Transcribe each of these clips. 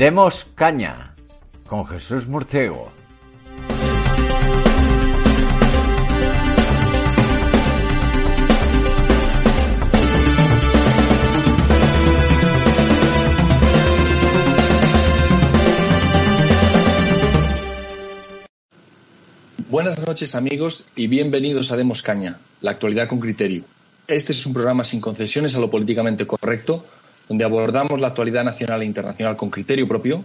Demos caña con Jesús Murciego. Buenas noches amigos y bienvenidos a Demos Caña, la actualidad con criterio. Este es un programa sin concesiones a lo políticamente correcto, donde abordamos la actualidad nacional e internacional con criterio propio,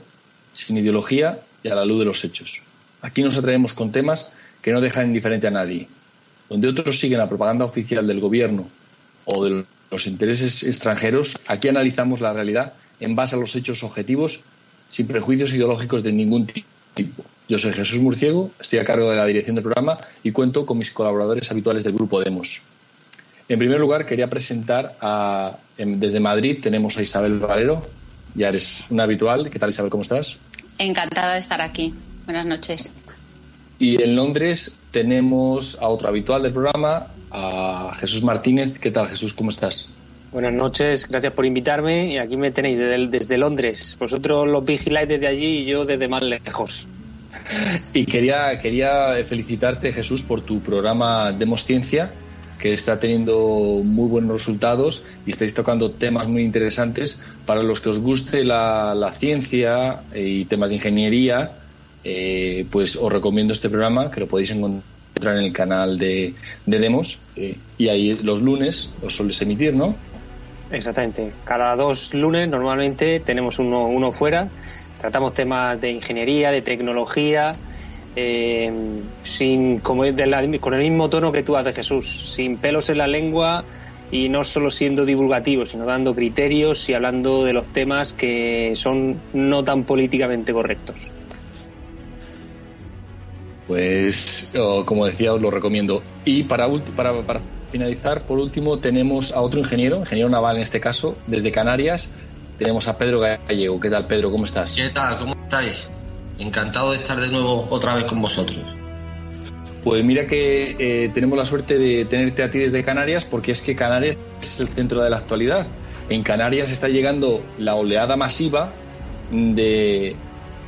sin ideología y a la luz de los hechos. Aquí nos atrevemos con temas que no dejan indiferente a nadie. Donde otros siguen la propaganda oficial del gobierno o de los intereses extranjeros, aquí analizamos la realidad en base a los hechos objetivos, sin prejuicios ideológicos de ningún tipo. Yo soy Jesús Murciego, estoy a cargo de la dirección del programa y cuento con mis colaboradores habituales del grupo Demos. En primer lugar, quería presentar a, desde Madrid tenemos a Isabel Valero, ya eres una habitual. ¿Qué tal Isabel? ¿Cómo estás? Encantada de estar aquí. Buenas noches. Y en Londres tenemos a otro habitual del programa, a Jesús Martínez. ¿Qué tal Jesús? ¿Cómo estás? Buenas noches, gracias por invitarme y aquí me tenéis desde, desde Londres. Vosotros los vigiláis desde allí y yo desde más lejos. Y quería, quería felicitarte, Jesús, por tu programa Demos Ciencia, que está teniendo muy buenos resultados y estáis tocando temas muy interesantes. Para los que os guste la, ciencia y temas de ingeniería, eh, pues os recomiendo este programa, que lo podéis encontrar en el canal de, Demos. Eh, y ahí los lunes os soléis emitir, ¿no? Exactamente. Cada dos lunes normalmente tenemos uno, uno fuera Tratamos temas de ingeniería, de tecnología, eh, sin como con el mismo tono que tú haces, Jesús, sin pelos en la lengua y no solo siendo divulgativo, sino dando criterios y hablando de los temas que son no tan políticamente correctos. Pues, como decía, os lo recomiendo. Y para, para, para finalizar, por último, tenemos a otro ingeniero, ingeniero naval en este caso, desde Canarias, tenemos a Pedro Gallego. ¿Qué tal, Pedro? ¿Cómo estás? ¿Qué tal? ¿Cómo estáis? Encantado de estar de nuevo otra vez con vosotros. Pues mira que eh, tenemos la suerte de tenerte a ti desde Canarias porque es que Canarias es el centro de la actualidad. En Canarias está llegando la oleada masiva de,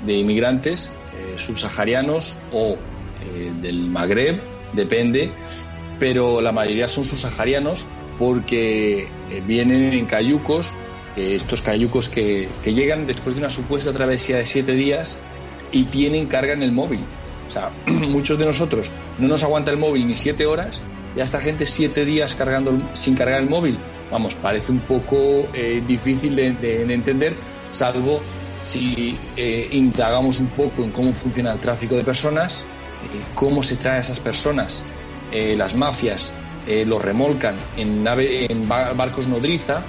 inmigrantes eh, subsaharianos o eh, del Magreb, depende, pero la mayoría son subsaharianos porque vienen en cayucos estos cayucos que, llegan después de una supuesta travesía de siete días y tienen carga en el móvil. O sea, muchos de nosotros no nos aguanta el móvil ni siete horas y esta gente siete días cargando sin cargar el móvil. Vamos, parece un poco eh, difícil de, entender, salvo si eh, indagamos un poco en cómo funciona el tráfico de personas, eh, cómo se trae a esas personas, las mafias los remolcan en barcos nodriza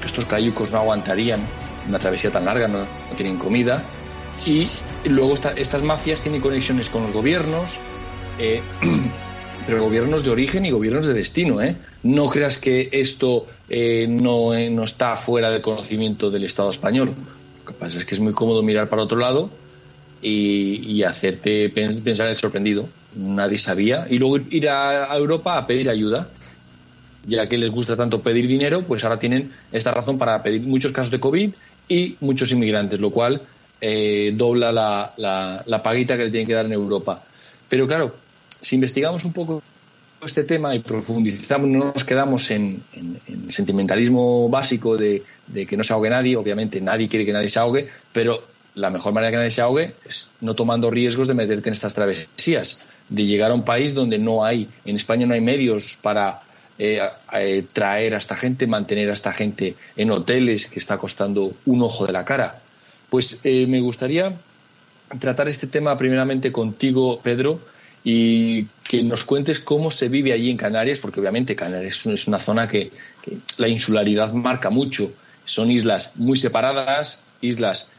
que estos cayucos no aguantarían una travesía tan larga, no, tienen comida. Y luego estas mafias tienen conexiones con los gobiernos, eh, pero gobiernos de origen y gobiernos de destino. ¿eh? No creas que esto eh, no, no, está fuera del conocimiento del Estado español. Lo que pasa es que es muy cómodo mirar para otro lado y, y hacerte pensar el sorprendido. Nadie sabía. Y luego ir a Europa a pedir ayuda ya que les gusta tanto pedir dinero, pues ahora tienen esta razón para pedir muchos casos de COVID y muchos inmigrantes, lo cual eh, dobla la, la, paguita que le tienen que dar en Europa. Pero claro, si investigamos un poco este tema y profundizamos, no nos quedamos en, el sentimentalismo básico de, de, que no se ahogue nadie, obviamente nadie quiere que nadie se ahogue, pero la mejor manera que nadie se ahogue es no tomando riesgos de meterte en estas travesías, de llegar a un país donde no hay, en España no hay medios para eh, eh, traer a esta gente, mantener a esta gente en hoteles que está costando un ojo de la cara. Pues eh, me gustaría tratar este tema primeramente contigo, Pedro, y que nos cuentes cómo se vive allí en Canarias, porque obviamente Canarias es una zona que, la insularidad marca mucho. Son islas muy separadas, islas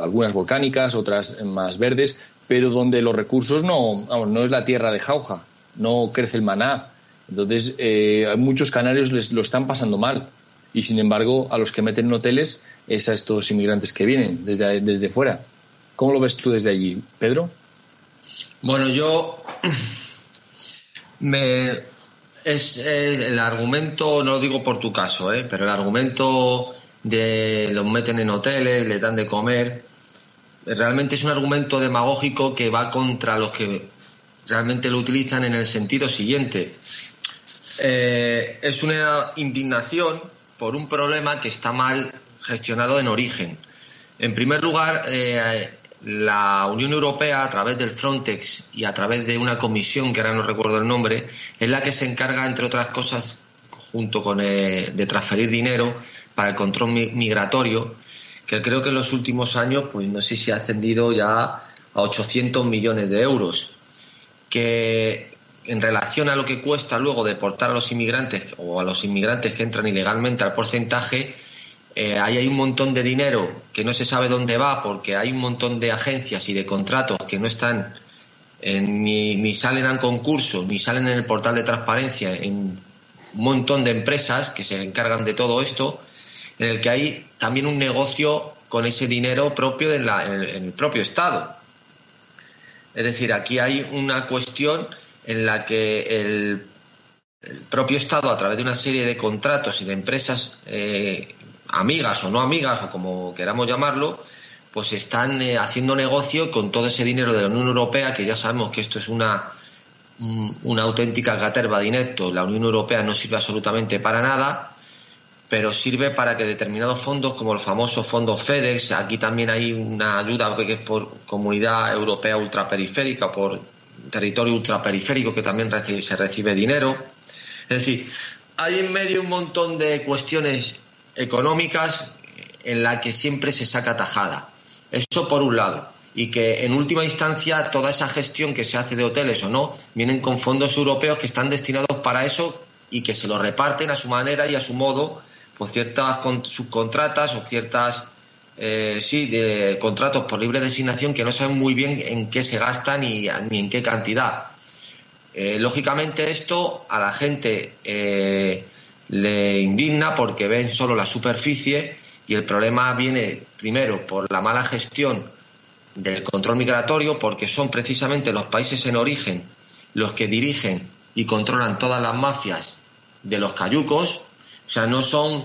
algunas volcánicas, otras más verdes, pero donde los recursos no, no es la tierra de jauja, no crece el maná. Entonces, eh, muchos canarios les lo están pasando mal. Y sin embargo, a los que meten en hoteles es a estos inmigrantes que vienen desde, desde fuera. ¿Cómo lo ves tú desde allí, Pedro? Bueno, yo me es el argumento, no lo digo por tu caso, ¿eh? pero el argumento de los meten en hoteles, les dan de comer, realmente es un argumento demagógico que va contra los que realmente lo utilizan en el sentido siguiente. Eh, es una indignación por un problema que está mal gestionado en origen. En primer lugar, eh, la Unión Europea, a través del Frontex y a través de una comisión, que ahora no recuerdo el nombre, es la que se encarga, entre otras cosas, junto con eh, de transferir dinero para el control migratorio, que creo que en los últimos años, pues no sé si ha ascendido ya a 800 millones de euros, que en relación a lo que cuesta luego deportar a los inmigrantes o a los inmigrantes que entran ilegalmente al porcentaje, eh, ahí hay un montón de dinero que no se sabe dónde va porque hay un montón de agencias y de contratos que no están ni, salen a concurso ni salen en el portal de transparencia en un montón de empresas que se encargan de todo esto en el que hay también un negocio con ese dinero propio en, el, propio Estado. Es decir, aquí hay una cuestión en la que el, propio Estado, a través de una serie de contratos y de empresas eh, amigas o no amigas, o como queramos llamarlo, pues están eh, haciendo negocio con todo ese dinero de la Unión Europea, que ya sabemos que esto es una, una auténtica caterva de. La Unión Europea no sirve absolutamente para nada, pero sirve para que determinados fondos, como el famoso fondo FEDEX, aquí también hay una ayuda que es por comunidad europea ultraperiférica, por territorio ultraperiférico, que también se recibe dinero. Es decir, hay en medio un montón de cuestiones económicas en la que siempre se saca tajada. Eso por un lado. Y que en última instancia toda esa gestión que se hace de hoteles o no vienen con fondos europeos que están destinados para eso y que se lo reparten a su manera y a su modo por ciertas subcontratas o ciertas eh, sí de contratos por libre designación que no saben muy bien en qué se gastan ni, ni en qué cantidad. Eh, lógicamente esto a la gente eh, le indigna porque ven solo la superficie y el problema viene primero por la mala gestión del control migratorio porque son precisamente los países en origen los que dirigen y controlan todas las mafias de los cayucos, o sea, no son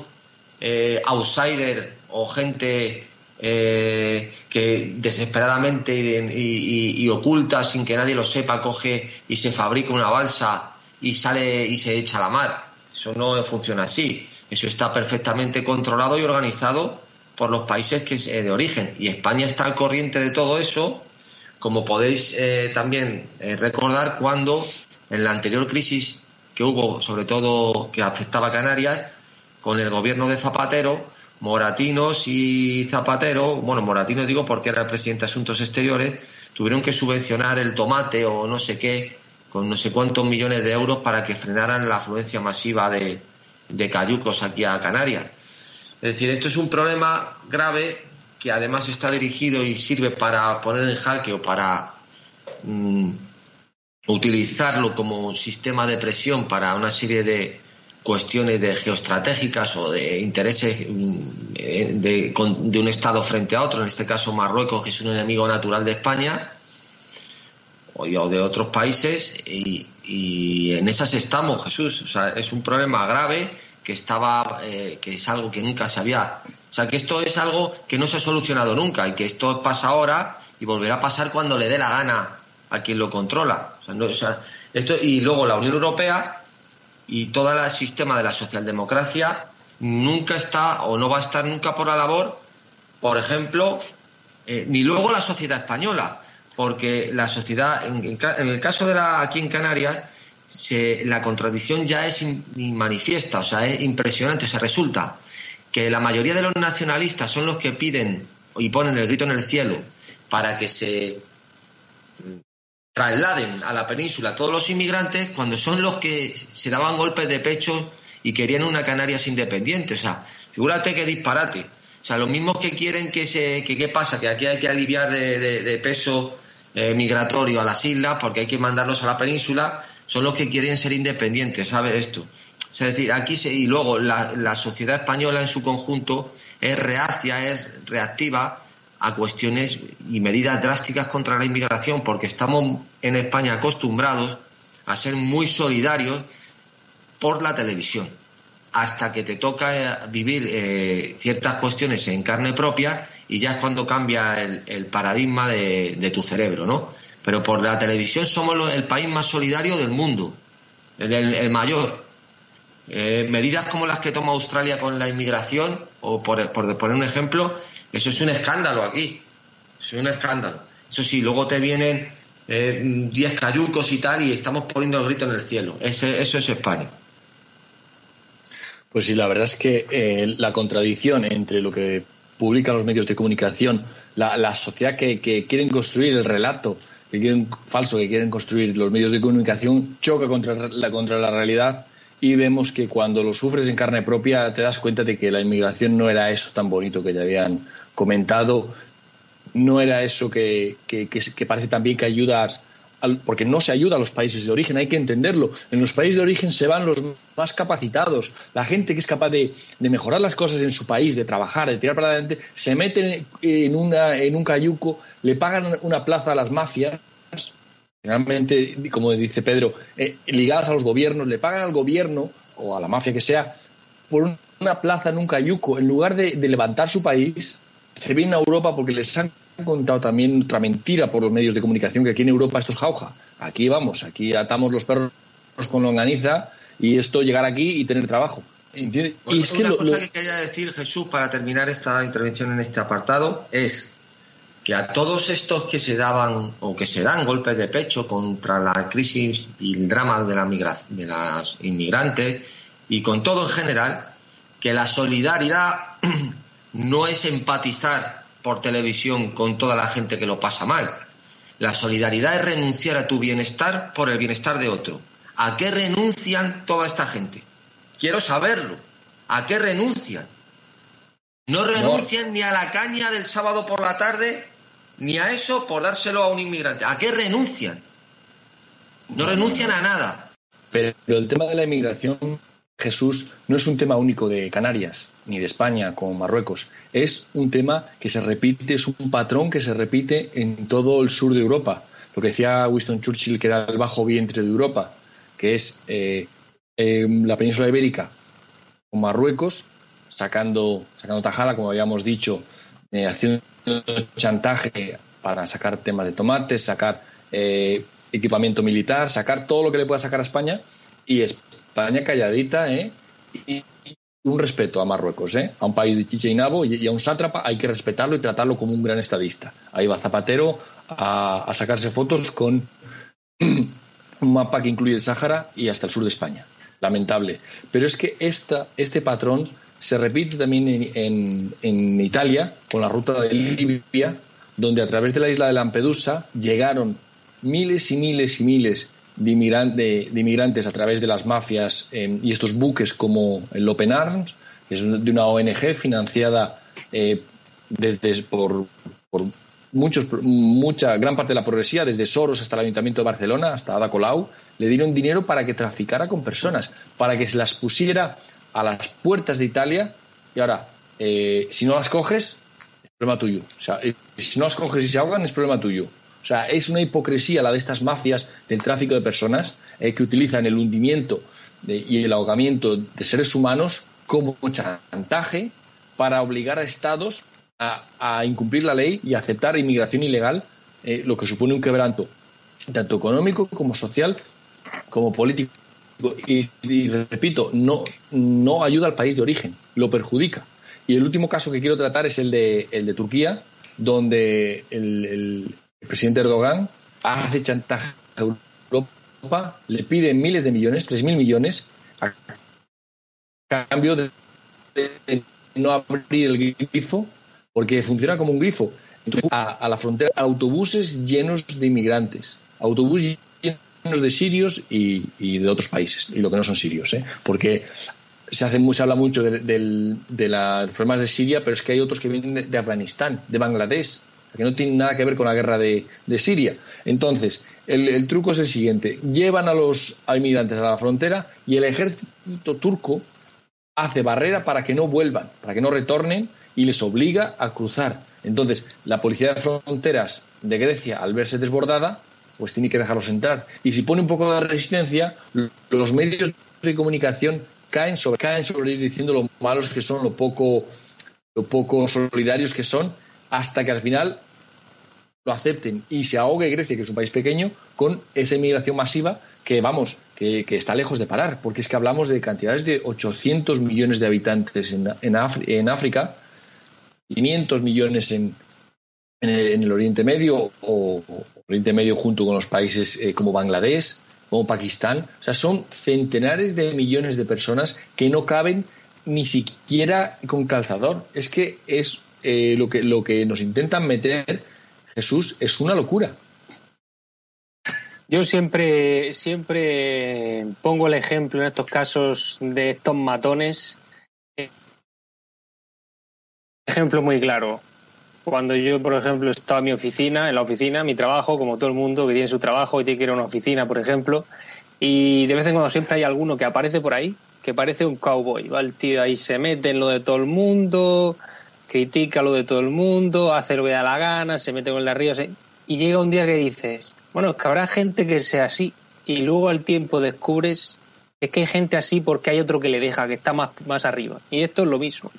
eh, outsiders o gente eh, que desesperadamente y, oculta sin que nadie lo sepa coge y se fabrica una balsa y sale y se echa a la mar. Eso no funciona así. Eso está perfectamente controlado y organizado por los países que es eh, de origen. Y España está al corriente de todo eso, como podéis eh, también recordar cuando en la anterior crisis que hubo, sobre todo que afectaba a Canarias, con el gobierno de Zapatero, Moratinos y Zapatero, bueno, Moratinos digo porque era el presidente de Asuntos Exteriores, tuvieron que subvencionar el tomate o no sé qué con no sé cuántos millones de euros para que frenaran la afluencia masiva de, cayucos aquí a Canarias. Es decir, esto es un problema grave que además está dirigido y sirve para poner en jaque o para mm, utilizarlo como sistema de presión para una serie de cuestiones de geoestratégicas o de intereses mm, de, de un Estado frente a otro, en este caso Marruecos, que es un enemigo natural de España, o de otros países y, en esas estamos, Jesús. O sea, es un problema grave que estaba, eh, que es algo que nunca se había. O sea, que esto es algo que no se ha solucionado nunca y que esto pasa ahora y volverá a pasar cuando le dé la gana a quien lo controla. Y luego la Unión Europea y todo el sistema de la socialdemocracia nunca está o no va a estar nunca por la labor, por ejemplo, eh, ni luego la sociedad española porque la sociedad, en, el caso de la aquí en Canarias, la contradicción ya es manifiesta, o sea, es impresionante. O sea, resulta que la mayoría de los nacionalistas son los que piden y ponen el grito en el cielo para que se trasladen a la península todos los inmigrantes cuando son los que se daban golpes de pecho y querían una Canarias independiente. O sea, figúrate qué disparate. O sea, los mismos que quieren que se. Que, ¿Qué pasa? Que aquí hay que aliviar de, peso eh, migratorio a las islas porque hay que mandarlos a la península, son los que quieren ser independientes, ¿sabes esto? O sea, es decir, aquí se, y luego la, la sociedad española en su conjunto es reacia, es reactiva a cuestiones y medidas drásticas contra la inmigración, porque estamos en España acostumbrados a ser muy solidarios por la televisión, hasta que te toca eh, vivir eh, ciertas cuestiones en carne propia y ya es cuando cambia el, paradigma de, tu cerebro, ¿no? Pero por la televisión somos el país más solidario del mundo, el, mayor. Eh, medidas como las que toma Australia con la inmigración, o por, por poner un ejemplo, eso es un escándalo aquí. Es un escándalo. Eso sí, luego te vienen 10 eh, cayucos y tal y estamos poniendo el grito en el cielo. Ese, eso es España. Pues sí, la verdad es que eh, la contradicción entre lo que publican los medios de comunicación, la, sociedad que, quieren construir el relato que quieren, falso que quieren construir los medios de comunicación choca contra la, contra la realidad y vemos que cuando lo sufres en carne propia te das cuenta de que la inmigración no era eso tan bonito que te habían comentado, no era eso que, que, parece también que ayudas, porque no se ayuda a los países de origen, hay que entenderlo. En los países de origen se van los más capacitados, la gente que es capaz de, mejorar las cosas en su país, de trabajar, de tirar para adelante, se meten en, una, en un cayuco, le pagan una plaza a las mafias, generalmente, como dice Pedro, eh, ligadas a los gobiernos, le pagan al gobierno o a la mafia que sea por una plaza en un cayuco, en lugar de levantar su país, se vienen a Europa porque les han contado también otra mentira por los medios de comunicación que aquí en Europa esto es jauja. Aquí vamos, aquí atamos los perros con longaniza y esto llegar aquí y tener trabajo. y es que una cosa que quería decir, Jesús, para terminar esta intervención en este apartado, es que a todos estos que se daban o que se dan golpes de pecho contra la crisis y el drama de, la de las inmigrantes y con todo en general, que la solidaridad no es empatizar por televisión con toda la gente que lo pasa mal. La solidaridad es renunciar a tu bienestar por el bienestar de otro. ¿A qué renuncian toda esta gente? Quiero saberlo. ¿A qué renuncian? No renuncian ni a la caña del sábado por la tarde, ni a eso por dárselo a un inmigrante. ¿A qué renuncian? No renuncian a nada. Pero el tema de la inmigración, Jesús, no es un tema único de Canarias ni de España con Marruecos. Es un tema que se repite, es un patrón que se repite en todo el sur de Europa. Lo que decía Winston Churchill, que era el bajo vientre de Europa, que es eh, em, la península ibérica con Marruecos, sacando, sacando tajada, como habíamos dicho, eh, haciendo chantaje para sacar temas de tomates, sacar eh, equipamiento militar, sacar todo lo que le pueda sacar a España, y España calladita, ¿eh? Un respeto a Marruecos, ¿eh? a un país de chicha y y, a un sátrapa hay que respetarlo y tratarlo como un gran estadista. Ahí va Zapatero a, sacarse fotos con un mapa que incluye el Sáhara y hasta el sur de España. Lamentable. Pero es que esta, este patrón se repite también en, en, Italia con la ruta de Libia, donde a través de la isla de Lampedusa llegaron miles y miles y miles de, inmigrantes a través de las mafias eh, y estos buques como el Open Arms, que es de una ONG financiada eh, desde por, muchos, mucha gran parte de la progresía, desde Soros hasta el Ayuntamiento de Barcelona, hasta Ada Colau, le dieron dinero para que traficara con personas, para que se las pusiera a las puertas de Italia y ahora, eh, si no las coges, es problema tuyo. O sea, si no las coges y se ahogan, es problema tuyo. O sea, es una hipocresía la de estas mafias del tráfico de personas eh, que utilizan el hundimiento y el ahogamiento de seres humanos como chantaje para obligar a estados a, incumplir la ley y aceptar inmigración ilegal, eh, lo que supone un quebranto tanto económico como social como político. Y, repito, no, no ayuda al país de origen, lo perjudica. Y el último caso que quiero tratar es el de, el de Turquía, donde el presidente Erdogan hace chantaje a Europa, le pide miles de millones, 3.000 millones, a cambio de no abrir el grifo, porque funciona como un grifo. a, la frontera autobuses llenos de inmigrantes, autobuses llenos de sirios y, de otros países, y lo que no son sirios, ¿eh? porque se, hace, se habla mucho de, de, problemas de Siria, pero es que hay otros que vienen de, Afganistán, de Bangladesh, que no tienen nada que ver con la guerra de, Siria. Entonces, el, truco es el siguiente: llevan a los inmigrantes a la frontera y el ejército turco hace barrera para que no vuelvan, para que no retornen y les obliga a cruzar. Entonces, la policía de fronteras de Grecia, al verse desbordada, pues tiene que dejarlos entrar. Y si pone un poco de resistencia, los medios de comunicación caen sobre, caen sobre ellos diciendo lo malos que son, lo poco, lo poco solidarios que son, hasta que al final lo acepten y se ahogue Grecia, que es un país pequeño, con esa inmigración masiva que, vamos, que, está lejos de parar, porque es que hablamos de cantidades de 800 millones de habitantes en, en, en África, 500 millones en, en, el, Oriente Medio o, Oriente Medio junto con los países eh, como Bangladesh, como Pakistán. O sea, son centenares de millones de personas que no caben ni siquiera con calzador. Es que es eh, lo, que, lo que nos intentan meter, Jesús, es una locura. Yo siempre, siempre pongo el ejemplo en estos casos de estos matones. Ejemplo muy claro. Cuando yo, por ejemplo, estaba en mi oficina, en la oficina, mi trabajo, como todo el mundo que tiene su trabajo y tiene que ir a una oficina, por ejemplo, y de vez en cuando siempre hay alguno que aparece por ahí, que parece un cowboy, va el tío ahí se mete en lo de todo el mundo, critica lo de todo el mundo, hace lo que da la gana, se mete con el río, y llega un día que dices, bueno, es que habrá gente que sea así, y luego al tiempo descubres es que hay gente así porque hay otro que le deja, que está más, más arriba. Y esto es lo mismo.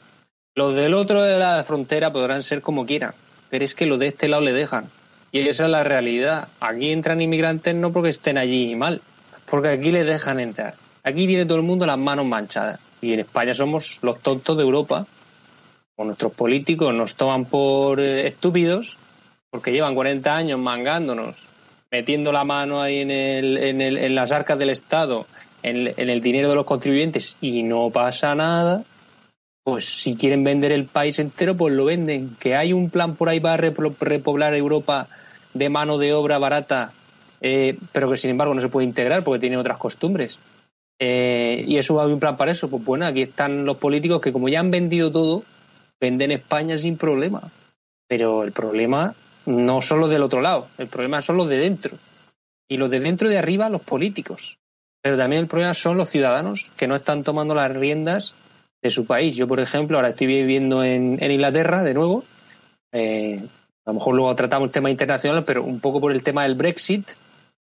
Los del otro de la frontera podrán ser como quieran, pero es que los de este lado le dejan. Y esa es la realidad. Aquí entran inmigrantes no porque estén allí mal, porque aquí les dejan entrar. Aquí viene todo el mundo las manos manchadas. Y en España somos los tontos de Europa. O nuestros políticos nos toman por eh, estúpidos porque llevan 40 años mangándonos, metiendo la mano ahí en, el, en, el, en las arcas del Estado, en, en el dinero de los contribuyentes y no pasa nada pues si quieren vender el país entero, pues lo venden. Que hay un plan por ahí para repoblar Europa de mano de obra barata, eh, pero que sin embargo no se puede integrar porque tiene otras costumbres. Eh, y eso va a haber un plan para eso. Pues bueno, aquí están los políticos que como ya han vendido todo, venden España sin problema. Pero el problema no son los del otro lado, el problema son los de dentro. Y los de dentro de arriba, los políticos. Pero también el problema son los ciudadanos que no están tomando las riendas de su país. Yo, por ejemplo, ahora estoy viviendo en, Inglaterra de nuevo. Eh, a lo mejor luego tratamos el tema internacional, pero un poco por el tema del Brexit,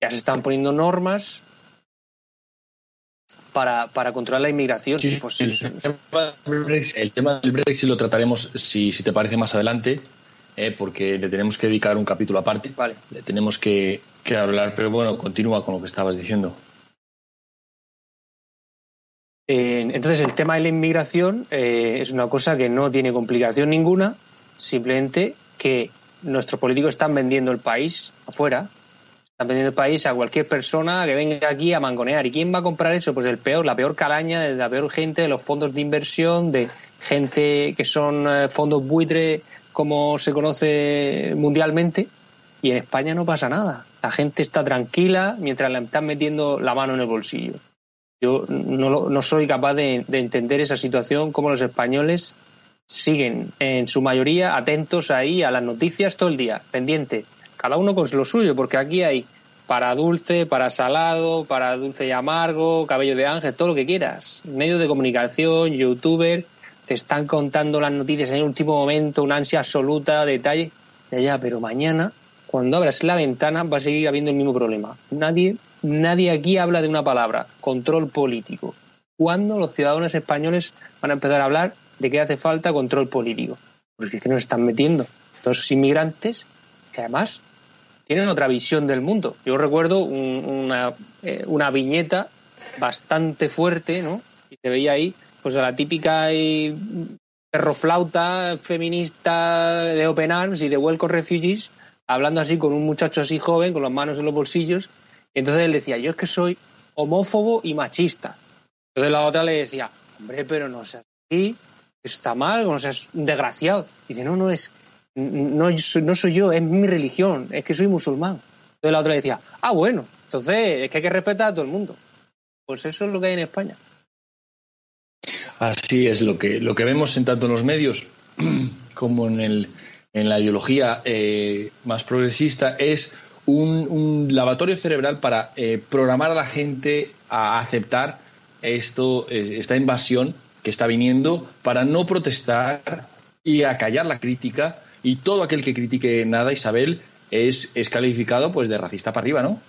ya se están poniendo normas para, para controlar la inmigración. Pues, el, tema del Brexit lo trataremos, si, si te parece, más adelante, eh, porque le tenemos que dedicar un capítulo aparte. Vale. Le tenemos que, que hablar, pero bueno, continúa con lo que estabas diciendo. entonces, el tema de la inmigración eh, es una cosa que no tiene complicación ninguna, simplemente que nuestros políticos están vendiendo el país afuera, están vendiendo el país a cualquier persona que venga aquí a mangonear. ¿Y quién va a comprar eso? Pues el peor, la peor calaña, de la peor gente de los fondos de inversión, de gente que son eh, fondos buitre, como se conoce mundialmente. Y en España no pasa nada. La gente está tranquila mientras le están metiendo la mano en el bolsillo. Yo no, no soy capaz de, entender esa situación, como los españoles siguen en su mayoría atentos ahí a las noticias todo el día, pendiente, cada uno con lo suyo, porque aquí hay para dulce, para salado, para dulce y amargo, cabello de ángel, todo lo que quieras. Medios de comunicación, youtuber, te están contando las noticias en el último momento, una ansia absoluta, detalle. Ya, pero mañana, cuando abras la ventana, va a seguir habiendo el mismo problema. Nadie Nadie aquí habla de una palabra, control político. ¿Cuándo los ciudadanos españoles van a empezar a hablar de que hace falta control político? Porque es que nos están metiendo todos esos inmigrantes que además tienen otra visión del mundo. Yo recuerdo una, eh, una, viñeta bastante fuerte, ¿no? Y se veía ahí, pues a la típica eh, perroflauta feminista de Open Arms y de Welcome Refugees, hablando así con un muchacho así joven, con las manos en los bolsillos, entonces él decía, yo es que soy homófobo y machista. Entonces la otra le decía, hombre, pero no seas así, está mal, no seas un desgraciado. Y dice, no, no, es, no, no soy yo, es mi religión, es que soy musulmán. Entonces la otra decía, ah, bueno, entonces es que hay que respetar a todo el mundo. Pues eso es lo que hay en España. Así es, lo que, lo que vemos en tanto en los medios como en, el, en la ideología eh, más progresista es un, lavatorio cerebral para eh, programar a la gente a aceptar esto, eh, esta invasión que está viniendo para no protestar y acallar la crítica y todo aquel que critique nada, Isabel, es, es calificado pues de racista para arriba, ¿no?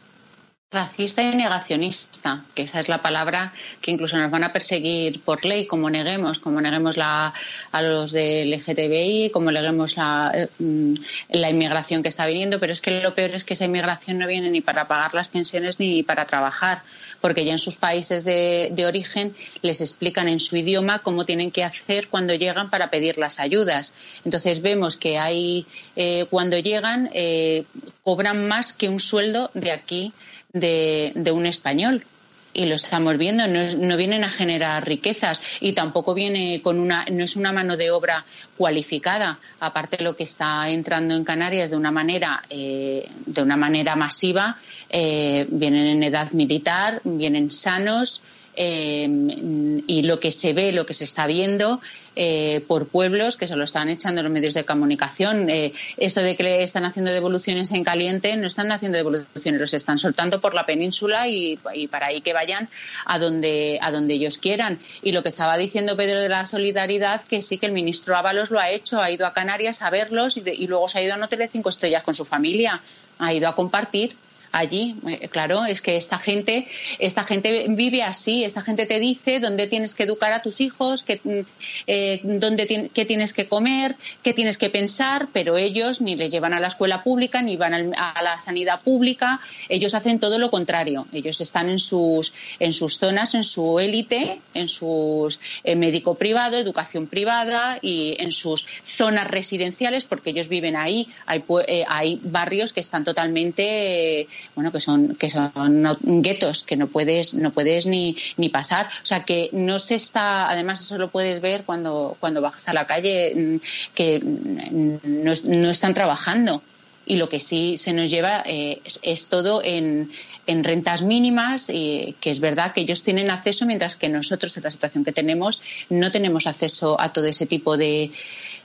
Racista y negacionista, que esa es la palabra que incluso nos van a perseguir por ley, como neguemos, como neguemos la, a los del LGTBI, como neguemos la, mm, la inmigración que está viniendo, pero es que lo peor es que esa inmigración no viene ni para pagar las pensiones ni para trabajar, porque ya en sus países de, de origen les explican en su idioma cómo tienen que hacer cuando llegan para pedir las ayudas. Entonces vemos que hay, eh, cuando llegan, eh, cobran más que un sueldo de aquí de, de un español y lo estamos viendo, no, vienen a generar riquezas y tampoco viene con una, no es una mano de obra cualificada. Aparte lo que está entrando en Canarias de una manera, eh, de una manera masiva, eh, vienen en edad militar, vienen sanos, Em, y lo que se ve, lo que se está viendo eh, por pueblos que se lo están echando los medios de comunicación. Eh, esto de que le están haciendo devoluciones en caliente, no están haciendo devoluciones, los están soltando por la península y, para ahí que vayan a donde, a donde ellos quieran. Y lo que estaba diciendo Pedro de la solidaridad, que sí que el ministro Ábalos lo ha hecho, ha ido a Canarias a verlos y, y luego se ha ido a no tener cinco estrellas con su familia, ha ido a compartir allí. Eh, claro, es que esta gente, esta gente vive así, esta gente te dice dónde tienes que educar a tus hijos, qué, mm, eh, dónde qué tienes que comer, qué tienes que pensar, pero ellos ni le llevan a la escuela pública, ni van a la sanidad pública, ellos hacen todo lo contrario. Ellos están en sus, en sus zonas, en su élite, en sus eh, médico privado, educación privada y en sus zonas residenciales, porque ellos viven ahí. Hay, hay barrios que están totalmente bueno, que son, que son guetos, que no puedes, no puedes ni, ni pasar. O sea, que no se está, además eso lo puedes ver cuando, cuando bajas a la calle, mm, que no, no están trabajando. Y lo que sí se nos lleva eh, es, todo en, en rentas mínimas, y que es verdad que ellos tienen acceso, mientras que nosotros, en la situación que tenemos, no tenemos acceso a todo ese tipo de,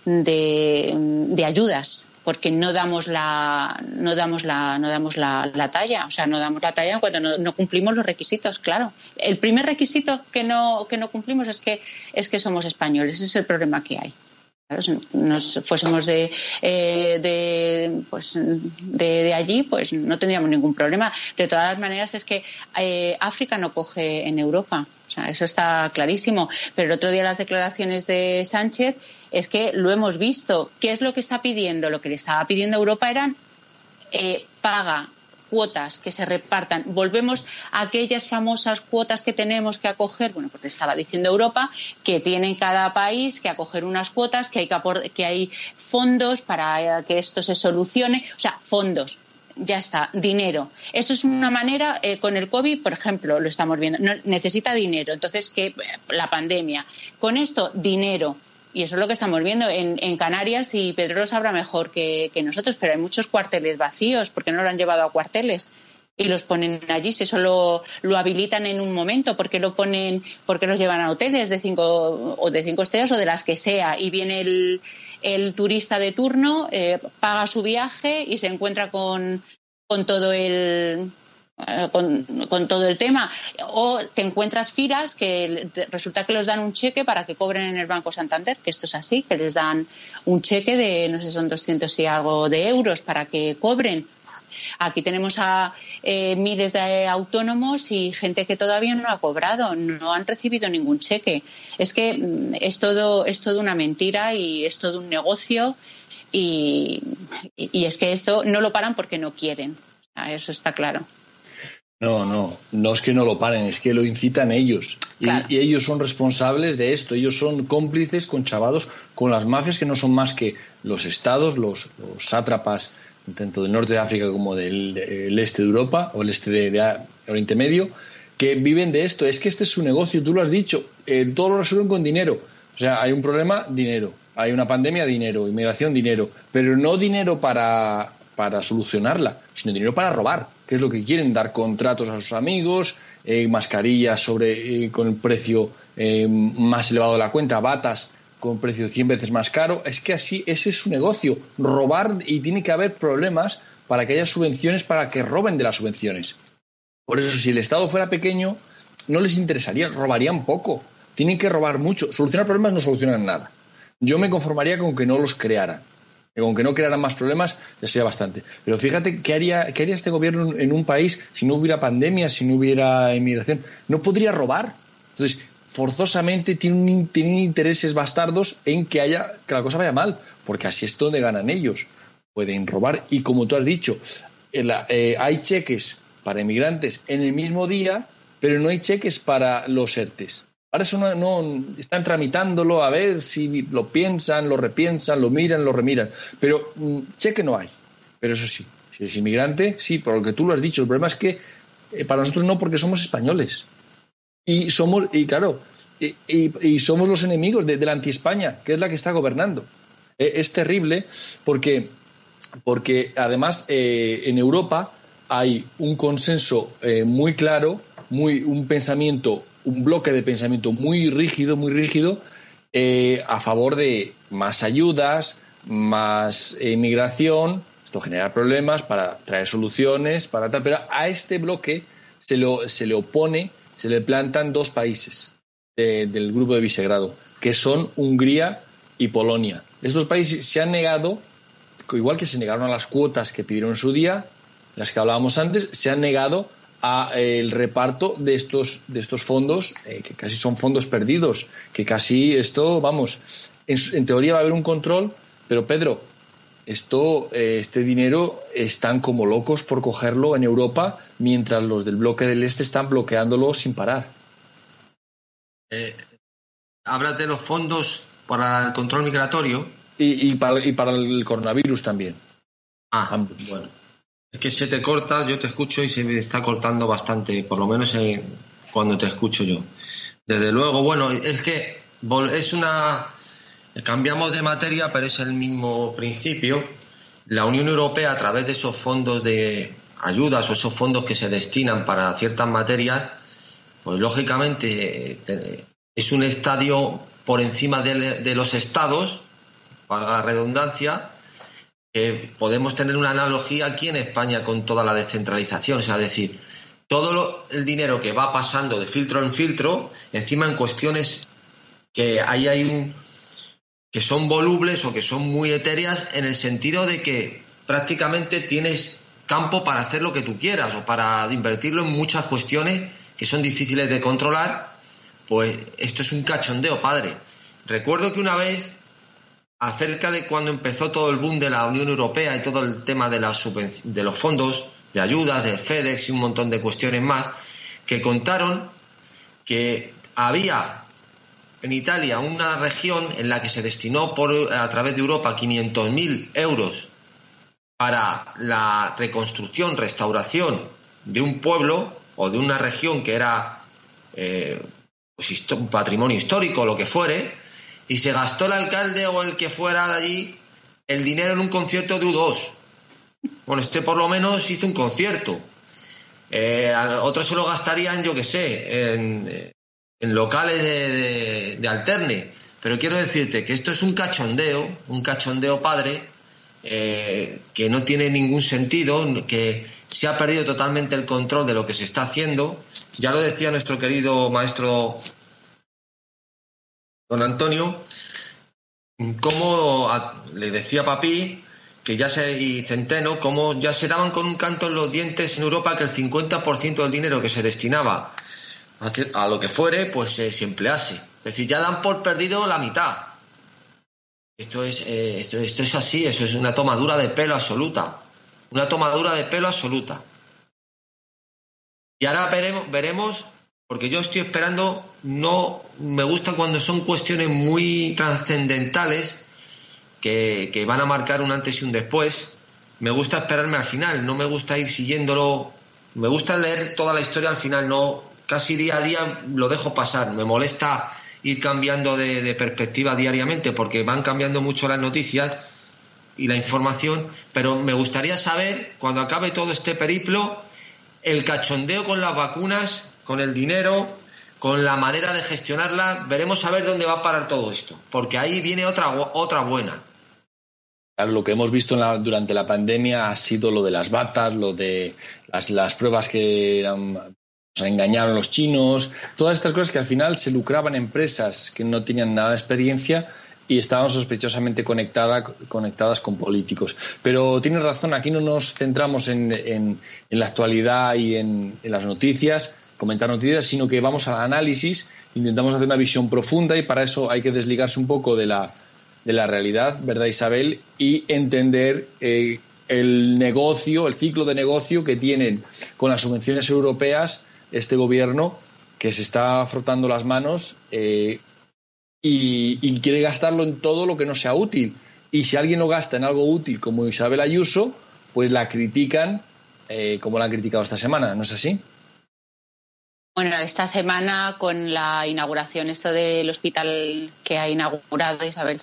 de, de ayudas porque no damos la no damos la no damos la, talla o sea no damos la talla cuando no, cumplimos los requisitos claro el primer requisito que no que no cumplimos es que es que somos españoles ese es el problema que hay si nos fuésemos de, eh, de, pues, de, allí, pues no tendríamos ningún problema. De todas maneras, es que eh, África no coge en Europa. Eso está clarísimo. Pero el otro día las declaraciones de Sánchez es que lo hemos visto. ¿Qué es lo que está pidiendo? Lo que le estaba pidiendo Europa eran eh, paga cuotas que se repartan. Volvemos a aquellas famosas cuotas que tenemos que acoger, bueno, porque estaba diciendo Europa, que tiene cada país que acoger unas cuotas, que hay, que, que hay fondos para que esto se solucione, o sea, fondos. Ya está, dinero. Eso es una manera, eh, con el COVID, por ejemplo, lo estamos viendo, necesita dinero. Entonces, que la pandemia. Con esto, dinero y eso es lo que estamos viendo en, Canarias y Pedro lo sabrá mejor que, nosotros, pero hay muchos cuarteles vacíos porque no lo han llevado a cuarteles y los ponen allí, si eso lo, habilitan en un momento, porque lo ponen, porque los llevan a hoteles de cinco o de cinco estrellas o de las que sea, y viene el, el turista de turno, eh, paga su viaje y se encuentra con, con todo el eh, con, todo el tema. O te encuentras filas que resulta que les dan un cheque para que cobren en el Banco Santander, que esto es así, que les dan un cheque de, no sé, son 200 y algo de euros para que cobren. Aquí tenemos a eh, miles de autónomos y gente que todavía no ha cobrado, no han recibido ningún cheque. Es que mm, es todo, es todo una mentira y es todo un negocio y, y es que esto no lo paran porque no quieren. Eso está claro. No, no, no es que no lo paren, es que lo incitan ellos. Y, ellos son responsables de esto, ellos son cómplices con chavados, con las mafias que no son más que los estados, los, sátrapas, tanto del norte de África como del, este de Europa o el este de, Oriente Medio, que viven de esto. Es que este es su negocio, tú lo has dicho, eh, todo lo resuelven con dinero. O sea, hay un problema, dinero. hay una pandemia, dinero, inmigración, dinero, pero no dinero para, para solucionarla, sino dinero para robar, que es lo que quieren, dar contratos a sus amigos, eh, mascarillas sobre, eh, con el precio eh, más elevado de la cuenta, batas con precio 100 veces más caro. Es que así, ese es su negocio, robar y tiene que haber problemas para que haya subvenciones para que roben de las subvenciones. Por eso, si el Estado fuera pequeño, no les interesaría, robarían poco. Tienen que robar mucho. Solucionar problemas no solucionan nada. Yo me conformaría con que no los crearan. Que con que no crearan más problemas ya sería bastante. Pero fíjate qué haría, qué haría este gobierno en un país si no hubiera pandemia, si no hubiera inmigración. No podría robar. Entonces, forzosamente tienen, intereses bastardos en que haya que la cosa vaya mal, porque así es donde ganan ellos. Pueden robar y como tú has dicho, eh, hay cheques para inmigrantes en el mismo día, pero no hay cheques para los ERTES. Ahora eso no, están tramitándolo a ver si lo piensan, lo repiensan, lo miran, lo remiran. Pero mm, cheque no hay. Pero eso sí, si eres inmigrante, sí, por lo que tú lo has dicho. El problema es que eh, para nosotros no, porque somos españoles. Y somos, y claro, y, somos los enemigos de, la anti-España, que es la que está gobernando. Eh, es terrible porque, porque además eh, en Europa hay un consenso muy claro, muy, un pensamiento un bloque de pensamiento muy rígido, muy rígido, eh, a favor de más ayudas, más inmigración. Esto genera problemas para traer soluciones, para tal. Pero a este bloque se, lo, se le opone, se le plantan dos países del grupo de Visegrado, que son Hungría y Polonia. Estos países se han negado, igual que se negaron a las cuotas que pidieron en su día, las que hablábamos antes, se han negado el reparto de estos, de estos fondos, eh, que casi son fondos perdidos, que casi esto, vamos, en, teoría va a haber un control, pero Pedro, esto, eh, este dinero están como locos por cogerlo en Europa, mientras los del bloque del este están bloqueándolo sin parar. Eh, hablas de los fondos para el control migratorio. Y, y, para, y para el coronavirus también. Ah, bueno. Es que se te corta, yo te escucho y se me está cortando bastante, por lo menos cuando te escucho yo. Desde luego, bueno, es que es una. Cambiamos de materia, pero es el mismo principio. La Unión Europea, a través de esos fondos de ayudas o esos fondos que se destinan para ciertas materias, pues lógicamente es un estadio por encima de, los estados, para la redundancia, podemos tener una analogía aquí en España con toda la descentralización, o sea, decir, todo el dinero que va pasando de filtro en filtro, encima en cuestiones que ahí hay un que son volubles o que son muy etéreas en el sentido de que prácticamente tienes campo para hacer lo que tú quieras o para invertirlo en muchas cuestiones que son difíciles de controlar, pues esto es un cachondeo, padre. Recuerdo que una vez acerca de cuando empezó todo el boom de la Unión Europea y todo el tema de, de los fondos de ayudas, de FedEx y un montón de cuestiones más, que contaron que había en Italia una región en la que se destinó por, a través de Europa 500.000 euros para la reconstrucción, restauración de un pueblo o de una región que era eh, pues, un patrimonio histórico, lo que fuere, y se gastó el alcalde o el que fuera de allí el dinero en un concierto de U2. Bueno, este por lo menos hizo un concierto. Eh, otros se lo gastarían, yo qué sé, en, locales de, alterne. Pero quiero decirte que esto es un cachondeo, un cachondeo padre, eh, que no tiene ningún sentido, que se ha perdido totalmente el control de lo que se está haciendo. Ya lo decía nuestro querido maestro don Antonio, cómo le decía Papi que ya se, y Centeno, cómo ya se daban con un canto en los dientes en Europa que el 50% del dinero que se destinaba a, lo que fuere, pues se emplease. Es decir, ya dan por perdido la mitad. Esto es, eh, esto, esto es así, eso es una tomadura de pelo absoluta. Una tomadura de pelo absoluta. Y ahora veremos, veremos porque yo estoy esperando, no me gusta cuando son cuestiones muy trascendentales que, van a marcar un antes y un después. Me gusta esperarme al final, no me gusta ir siguiéndolo. Me gusta leer toda la historia al final, no casi día a día lo dejo pasar. Me molesta ir cambiando de, perspectiva diariamente porque van cambiando mucho las noticias y la información, pero me gustaría saber, cuando acabe todo este periplo, el cachondeo con las vacunas, con el dinero, con la manera de gestionarla, veremos a ver dónde va a parar todo esto, porque ahí viene otra, otra buena. lo que hemos visto durante la pandemia ha sido lo de las batas, lo de las, las pruebas que eran engañaron los chinos, todas estas cosas que al final se lucraban empresas que no tenían nada de experiencia y estaban sospechosamente conectadas con políticos. Pero tiene razón, aquí no nos centramos en, la actualidad y en, las noticias, comentar noticias, sino que vamos al análisis, intentamos hacer una visión profunda y para eso hay que desligarse un poco de la, de la realidad, ¿verdad, Isabel? Y entender eh, el negocio, el ciclo de negocio que tienen con las subvenciones europeas este gobierno que se está frotando las manos eh, y, quiere gastarlo en todo lo que no sea útil. Y si alguien lo gasta en algo útil como Isabel Ayuso, pues la critican eh, como la han criticado esta semana, ¿no es así? Bueno, esta semana con la inauguración esto del hospital que ha inaugurado Isabel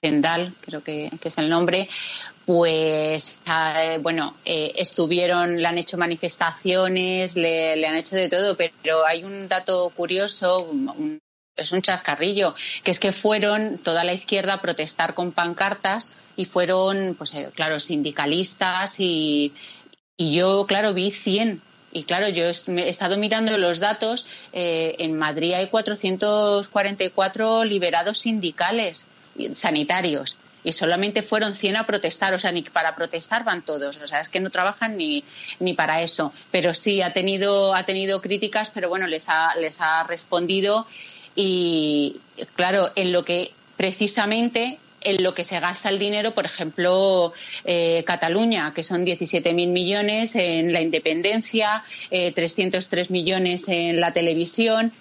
Zendal, creo que, que es el nombre, pues ah, bueno, eh, estuvieron, le han hecho manifestaciones, le, han hecho de todo, pero hay un dato curioso, es un chascarrillo, que es que fueron toda la izquierda a protestar con pancartas y fueron, pues eh, claro, sindicalistas y, yo, claro, vi 100 y claro, yo he estado mirando los datos. Eh, en Madrid hay 444 liberados sindicales sanitarios y solamente fueron 100 a protestar, o sea, ni para protestar van todos, o sea, es que no trabajan ni, ni para eso, pero sí ha tenido, ha tenido críticas, pero bueno, les ha, les ha respondido. Y claro, en lo que precisamente en lo que se gasta el dinero, por ejemplo, eh, Cataluña, que son 17.000 millones en la independencia, eh, 303 millones en la televisión,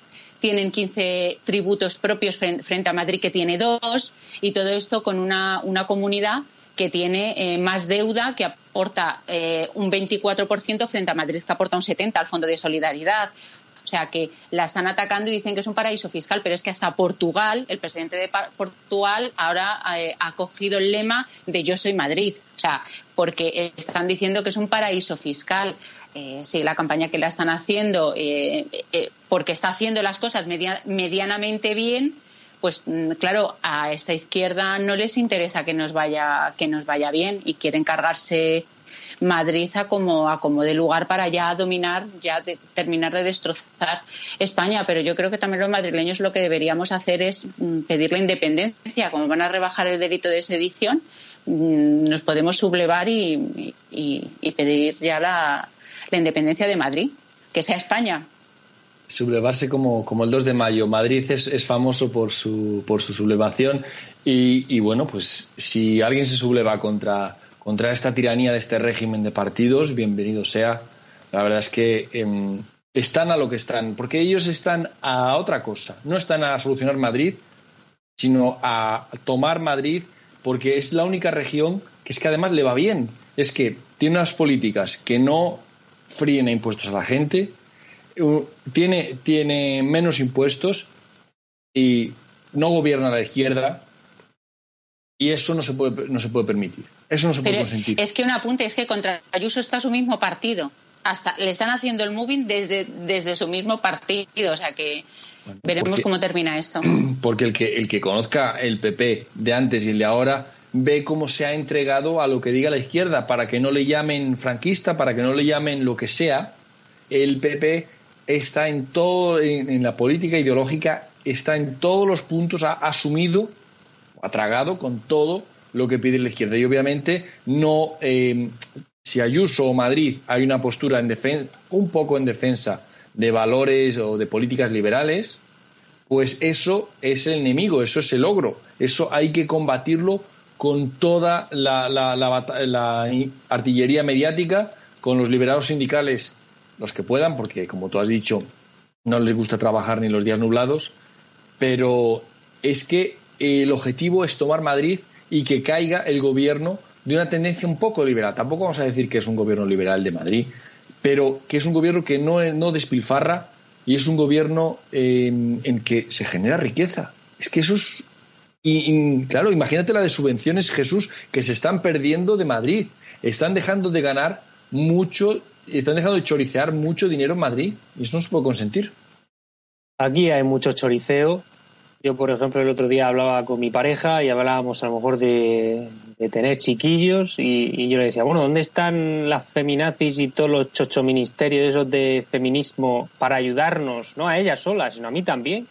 tienen 15 tributos propios frente a Madrid, que tiene dos, y todo esto con una, una comunidad que tiene eh, más deuda, que aporta eh, un 24% frente a Madrid, que aporta un 70% al Fondo de Solidaridad. O sea que la están atacando y dicen que es un paraíso fiscal, pero es que hasta Portugal, el presidente de Portugal, ahora eh, ha cogido el lema de yo soy Madrid. O sea, porque están diciendo que es un paraíso fiscal. Eh, sí, la campaña que la están haciendo, eh, eh, porque está haciendo las cosas medianamente bien, pues mm, claro, a esta izquierda no les interesa que nos vaya, que nos vaya bien y quieren cargarse Madrid a como, a como de lugar para ya dominar, ya terminar de destrozar España. Pero yo creo que también los madrileños lo que deberíamos hacer es mm, pedir la independencia. Como van a rebajar el delito de sedición, mm, nos podemos sublevar y pedir ya la, la independencia de Madrid, que sea España. Sublevarse como, como el 2 de mayo. Madrid es, es famoso por su, por su sublevación y, y, bueno, pues si alguien se subleva contra, contra esta tiranía de este régimen de partidos, bienvenido sea. La verdad es que em, están a lo que están, porque ellos están a otra cosa. No están a solucionar Madrid, sino a tomar Madrid porque es la única región que es que además le va bien. Es que tiene unas políticas que no fríen impuestos a la gente, tiene, tiene menos impuestos y no gobierna la izquierda y eso no se puede, no se puede permitir. Eso no se puede consentir. Es que un apunte es que contra Ayuso está su mismo partido. Hasta le están haciendo el moving desde, desde su mismo partido. O sea que veremos cómo termina esto. Porque el que, el que conozca el PP de antes y el de ahora ve cómo se ha entregado a lo que diga la izquierda, para que no le llamen franquista, para que no le llamen lo que sea. El PP está en todo, en, la política ideológica, está en todos los puntos, ha asumido, ha tragado con todo lo que pide la izquierda. Y obviamente no, eh, si Ayuso o Madrid hay una postura en defensa, un poco en defensa de valores o de políticas liberales, pues eso es el enemigo, eso es el logro, eso hay que combatirlo con toda la, artillería mediática, con los liberados sindicales, los que puedan, porque como tú has dicho, no les gusta trabajar ni los días nublados, pero es que el objetivo es tomar Madrid y que caiga el gobierno de una tendencia un poco liberal. Tampoco vamos a decir que es un gobierno liberal de Madrid, pero que es un gobierno que no, no despilfarra y es un gobierno en, en que se genera riqueza. Es que eso es y, claro, imagínate la de subvenciones, Jesús, que se están perdiendo de Madrid. Están dejando de ganar mucho, están dejando de choricear mucho dinero en Madrid. Y eso no se puede consentir. Aquí hay mucho choriceo. Yo, por ejemplo, el otro día hablaba con mi pareja y hablábamos a lo mejor de, tener chiquillos y, yo le decía, bueno, ¿dónde están las feminazis y todos los chocho ministerios esos de feminismo para ayudarnos, no a ellas solas, sino a mí también?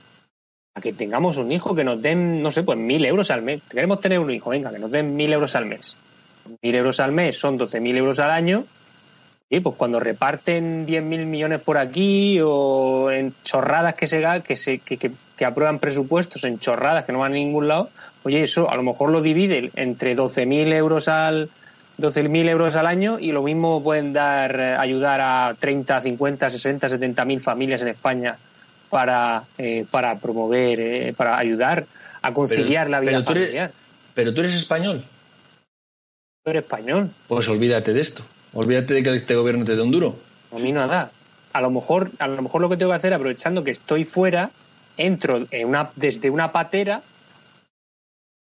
A que tengamos un hijo, que nos den, no sé, pues mil euros al mes. Queremos tener un hijo, venga, que nos den mil euros al mes. Mil euros al mes son doce mil euros al año. Y pues cuando reparten diez mil millones por aquí o en chorradas que se que se que, que, aprueban presupuestos en chorradas que no van a ningún lado, oye, eso a lo mejor lo divide entre doce mil euros al mil euros al año y lo mismo pueden dar eh, ayudar a 30, 50, 60, 70 mil familias en España para, eh, para promover, eh, para ayudar a conciliar la vida pero familiar. pero tú eres español. Tú eres español. Pues olvídate de esto. Olvídate de que este gobierno te dé un duro. A mí nada. A lo mejor, a lo mejor lo que tengo que hacer, aprovechando que estoy fuera, entro en una, desde una patera,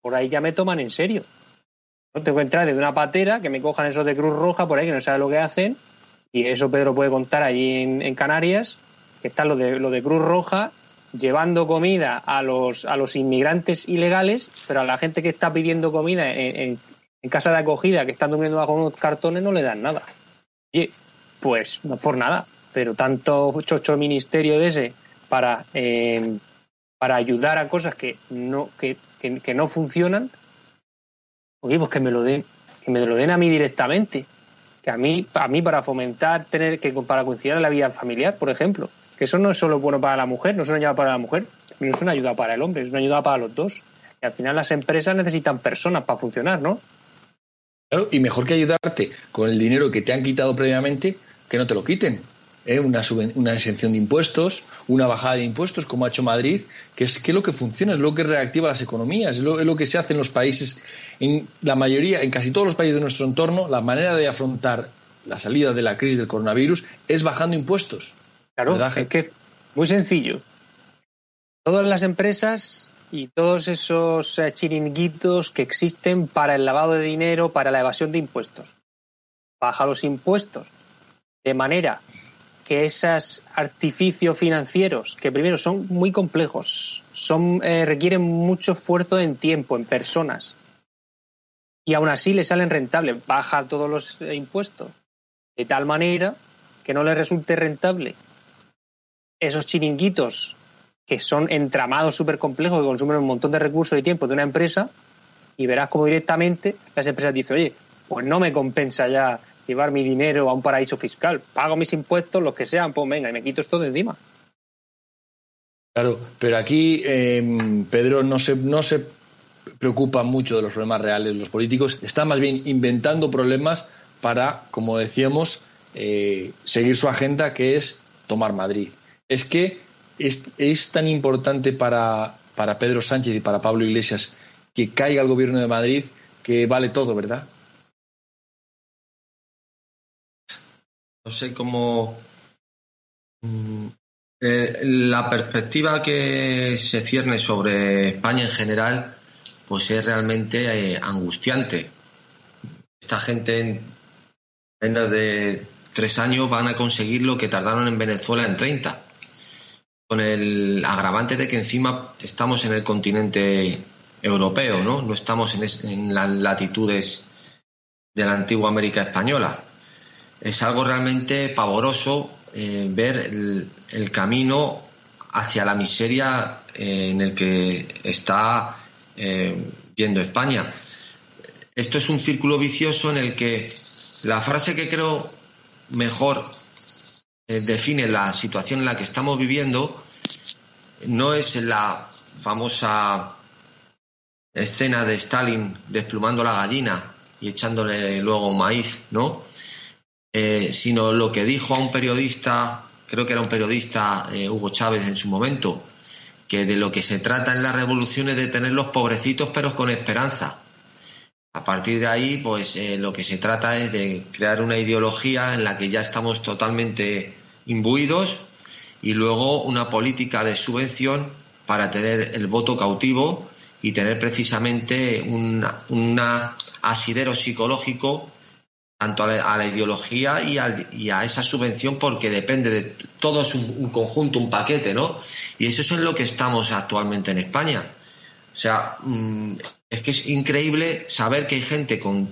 por ahí ya me toman en serio. No tengo que entrar desde una patera, que me cojan esos de Cruz Roja por ahí, que no sabe lo que hacen, y eso Pedro puede contar allí en Canarias, que está lo de, lo de Cruz Roja, llevando comida a los, a los inmigrantes ilegales, pero a la gente que está pidiendo comida en, casa de acogida, que están durmiendo bajo unos cartones, no le dan nada. Y pues no por nada, pero tanto chocho ministerio de ese para, eh, para ayudar a cosas que no, que, que, no funcionan, oye, pues que me lo den, que me lo den a mí directamente. Que a mí, a mí para fomentar tener que para conciliar la vida familiar, por ejemplo, que eso no es solo bueno para la mujer, no es una ayuda para la mujer, también es una ayuda para el hombre, es una ayuda para los dos. Y al final las empresas necesitan personas para funcionar, ¿no? Claro, y mejor que ayudarte con el dinero que te han quitado previamente, que no te lo quiten. ¿eh? Una, una exención de impuestos, una bajada de impuestos, como ha hecho Madrid, que es que lo que funciona, es lo que reactiva las economías, es lo, es lo que se hace en los países, en la mayoría, en casi todos los países de nuestro entorno, la manera de afrontar la salida de la crisis del coronavirus es bajando impuestos. Claro, es que muy sencillo. Todas las empresas y todos esos eh, chiringuitos que existen para el lavado de dinero, para la evasión de impuestos. Baja los impuestos. De manera que esos artificios financieros, que primero son muy complejos, son, eh, requieren mucho esfuerzo en tiempo, en personas, y aún así le salen rentables, baja todos los eh, impuestos, de tal manera que no le resulte rentable esos chiringuitos que son entramados súper complejos que consumen un montón de recursos y tiempo de una empresa y verás como directamente las empresas dicen, oye, pues no me compensa ya llevar mi dinero a un paraíso fiscal, pago mis impuestos, los que sean, pues venga, y me quito esto de encima. Claro, pero aquí em, Pedro no se, no se preocupa mucho de los problemas reales. Los políticos, están más bien inventando problemas para, como decíamos, eh, seguir su agenda que es tomar Madrid es que es, tan importante para, para Pedro Sánchez y para Pablo Iglesias que caiga el gobierno de Madrid que vale todo, ¿verdad? No sé cómo. Mm, eh, la perspectiva que se cierne sobre España en general, pues es realmente eh, angustiante. Esta gente en menos de tres años van a conseguir lo que tardaron en Venezuela en 30 con el agravante de que encima estamos en el continente europeo, ¿no? No estamos en, las latitudes de la antigua América española. Es algo realmente pavoroso eh, ver el, camino hacia la miseria eh, en el que está eh, yendo España. Esto es un círculo vicioso en el que la frase que creo mejor define la situación en la que estamos viviendo no es la famosa escena de Stalin desplumando la gallina y echándole luego maíz, ¿no? Eh, sino lo que dijo a un periodista, creo que era un periodista, eh, Hugo Chávez en su momento, que de lo que se trata en la revolución es de tener los pobrecitos pero con esperanza. A partir de ahí, pues lo que se trata es de crear una ideología en la que ya estamos totalmente imbuidos y luego una política de subvención para tener el voto cautivo y tener precisamente un asidero psicológico tanto a la, ideología y, a esa subvención porque depende de todo es un, conjunto, un paquete, ¿no? Y eso es en lo que estamos actualmente en España. O sea, mm, es que es increíble saber que hay gente con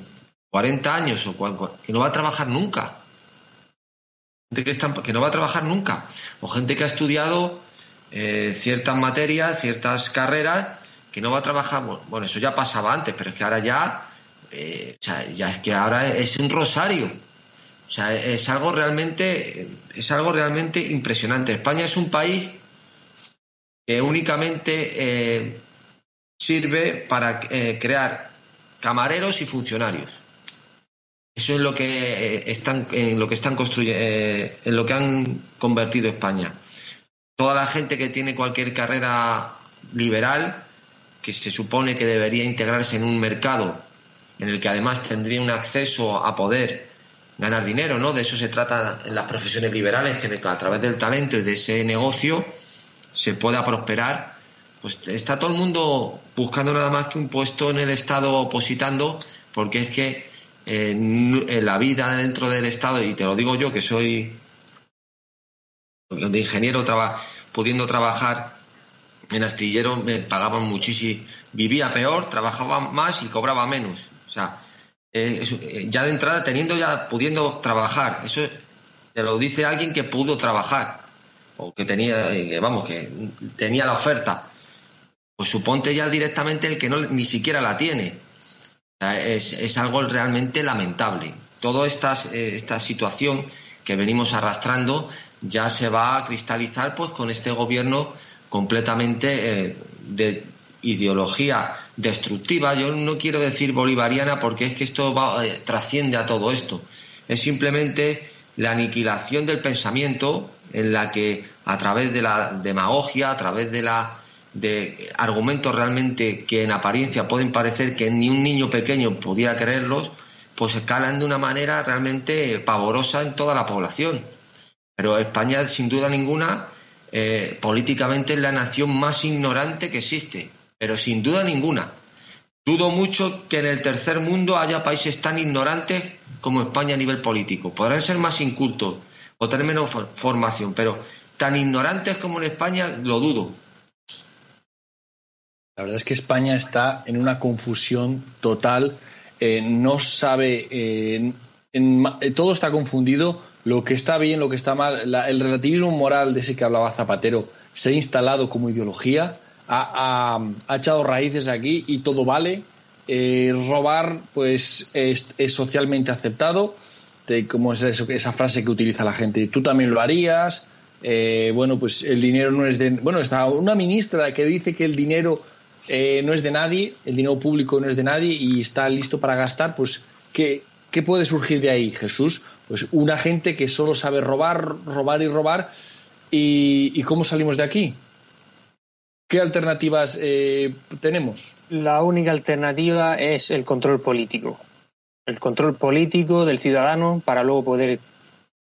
40 años o que no va a trabajar nunca. Que, que no va a trabajar nunca. O gente que ha estudiado eh, ciertas materias, ciertas carreras, que no va a trabajar. Bueno, eso ya pasaba antes, pero es que ahora ya eh, o sea, ya es que ahora es un rosario. O sea, es algo realmente, es algo realmente impresionante. España es un país que únicamente eh, sirve para crear camareros y funcionarios. Eso es lo que están, en lo que están construyendo, en lo que han convertido España. Toda la gente que tiene cualquier carrera liberal, que se supone que debería integrarse en un mercado en el que además tendría un acceso a poder ganar dinero, ¿no? De eso se trata en las profesiones liberales, que a través del talento y de ese negocio se pueda prosperar. Pues está todo el mundo buscando nada más que un puesto en el Estado opositando, porque es que eh, en la vida dentro del Estado, y te lo digo yo que soy de ingeniero pudiendo trabajar en astillero, me pagaban muchísimo, vivía peor, trabajaba más y cobraba menos. O sea, eh, eh, ya de entrada, teniendo ya, pudiendo trabajar, eso te lo dice alguien que pudo trabajar, o que tenía, eh, vamos, que tenía la oferta. Pues suponte ya directamente el que no, ni siquiera la tiene. Es, algo realmente lamentable. Toda esta, esta situación que venimos arrastrando ya se va a cristalizar pues con este gobierno completamente de ideología destructiva. Yo no quiero decir bolivariana porque es que esto va, eh, trasciende a todo esto. Es simplemente la aniquilación del pensamiento en la que a través de la demagogia, a través de la de argumentos realmente que en apariencia pueden parecer que ni un niño pequeño pudiera creerlos, pues escalan de una manera realmente pavorosa en toda la población. Pero España, sin duda ninguna, eh, políticamente es la nación más ignorante que existe pero sin duda ninguna. Dudo mucho que en el tercer mundo haya países tan ignorantes como España a nivel político. Podrán ser más incultos o tener menos formación, pero tan ignorantes como en España lo dudo. La verdad es que España está en una confusión total. Eh, no sabe, eh, eh, todo está confundido. Lo que está bien, lo que está mal, el relativismo moral de ese que hablaba Zapatero se ha instalado como ideología ha, echado raíces aquí y todo vale. Robar, pues, es, socialmente aceptado. Como esa frase que utiliza la gente, tú también lo harías. Bueno, pues el dinero no es de. Bueno, está una ministra que dice que el dinero eh, no es de nadie, el dinero público no es de nadie y está listo para gastar. Pues, ¿qué, qué puede surgir de ahí, Jesús? Pues una gente que solo sabe robar, robar y robar. ¿Y cómo salimos de aquí? ¿Qué alternativas eh, tenemos? La única alternativa es el control político. El control político del ciudadano para luego poder,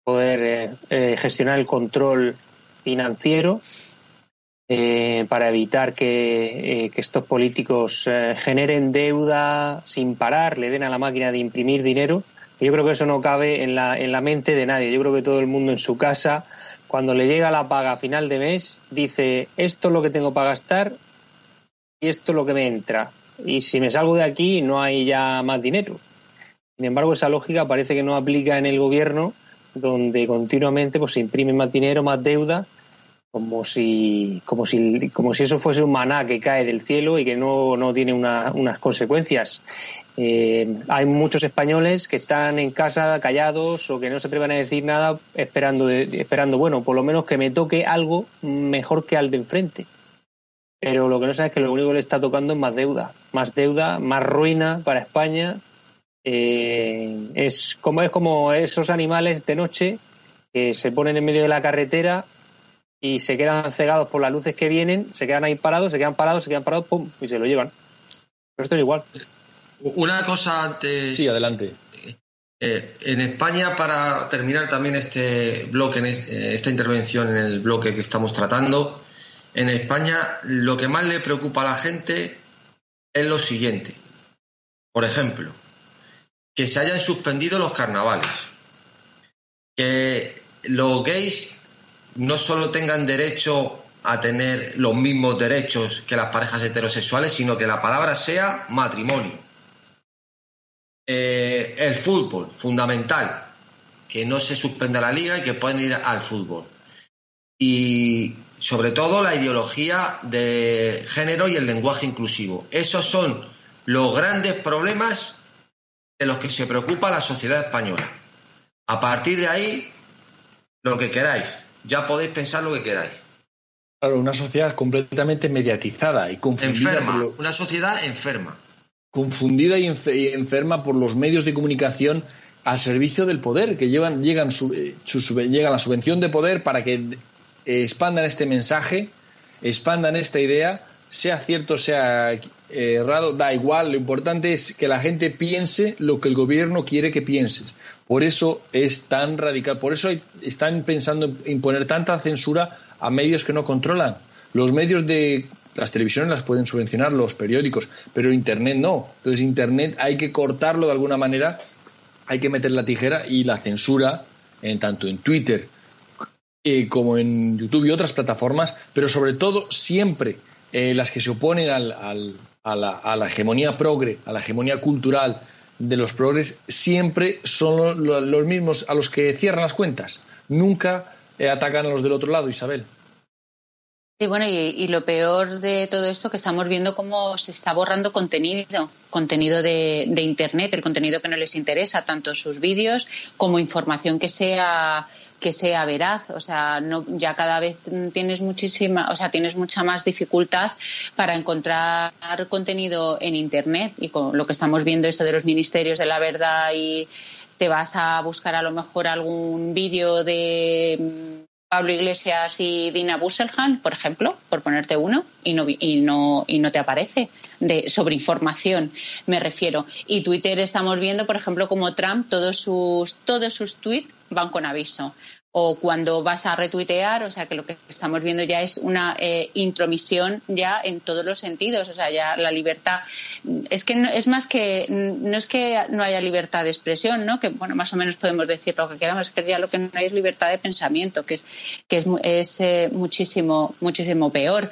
poder eh, eh, gestionar el control financiero para evitar que, estos políticos generen deuda sin parar, le den a la máquina de imprimir dinero. Yo creo que eso no cabe en la, en la mente de nadie. Yo creo que todo el mundo en su casa cuando le llega la paga a final de mes, dice, esto es lo que tengo para gastar y esto es lo que me entra. Y si me salgo de aquí, no hay ya más dinero. Sin embargo, esa lógica parece que no aplica en el gobierno, donde continuamente pues, se imprime más dinero, más deuda, como si, como si, como si eso fuese un maná que cae del cielo y que no, no tiene unas consecuencias. Eh, hay muchos españoles que están en casa callados o que no se atreven a decir nada esperando, esperando, bueno, por lo menos que me toque algo mejor que al de enfrente. Pero lo que no sabe es que lo único que le está tocando es más deuda, más deuda, más ruina para España. Eh, es, como, es como esos animales de noche que se ponen en medio de la carretera y se quedan cegados por las luces que vienen, se quedan ahí parados, se quedan parados, se quedan parados, pum, y se lo llevan. Pero esto es igual. Una cosa antes. Sí, adelante. Eh, en España, para terminar también este bloque, eh, esta intervención en el bloque que estamos tratando, en España lo que más le preocupa a la gente es lo siguiente. Por ejemplo, que se hayan suspendido los carnavales, que los gays no solo tengan derecho a tener los mismos derechos que las parejas heterosexuales, sino que la palabra sea matrimonio eh, el fútbol, fundamental, que no se suspenda la liga y que puedan ir al fútbol. Y sobre todo la ideología de género y el lenguaje inclusivo. Esos son los grandes problemas de los que se preocupa la sociedad española. A partir de ahí, lo que queráis. Ya podéis pensar lo que queráis. Claro, una sociedad completamente mediatizada y confundida. Enferma, una sociedad enferma confundida y, enferma por los medios de comunicación al servicio del poder, que llevan, llegan, su, eh, llegan la subvención de poder para que eh, expandan este mensaje, expandan esta idea, sea cierto, sea errado, da igual, lo importante es que la gente piense lo que el gobierno quiere que piense. Por eso es tan radical, por eso están pensando en imponer tanta censura a medios que no controlan. Los medios de las televisiones las pueden subvencionar, los periódicos, pero Internet no. Entonces Internet hay que cortarlo de alguna manera, hay que meter la tijera y la censura, en, tanto en Twitter eh, como en YouTube y otras plataformas, pero sobre todo siempre eh, las que se oponen a, la, hegemonía progre, a la hegemonía cultural de los progres, siempre son los, mismos a los que cierran las cuentas. Nunca eh, atacan a los del otro lado, Isabel. Sí, bueno, y, lo peor de todo esto que estamos viendo cómo se está borrando contenido, contenido de, Internet, el contenido que no les interesa, tanto sus vídeos como información que sea que sea veraz, o sea, no, ya cada vez tienes muchísima, o sea, tienes mucha más dificultad para encontrar contenido en Internet y con lo que estamos viendo esto de los ministerios de la verdad y te vas a buscar a lo mejor algún vídeo de Pablo Iglesias y Dina Busselhan, por ejemplo, por ponerte uno, y no, y no, y no te aparece de, sobre información, me refiero. Y Twitter estamos viendo, por ejemplo, como Trump, todos sus, todos sus tweets van con aviso o cuando vas a retuitear, o sea que lo que estamos viendo ya es una eh, intromisión ya en todos los sentidos, o sea, ya la libertad es que no, es más que no es que no haya libertad de expresión, ¿no? Que bueno, más o menos podemos decir lo que queramos, es que ya lo que no hay es libertad de pensamiento, que es que es, es eh, muchísimo muchísimo peor.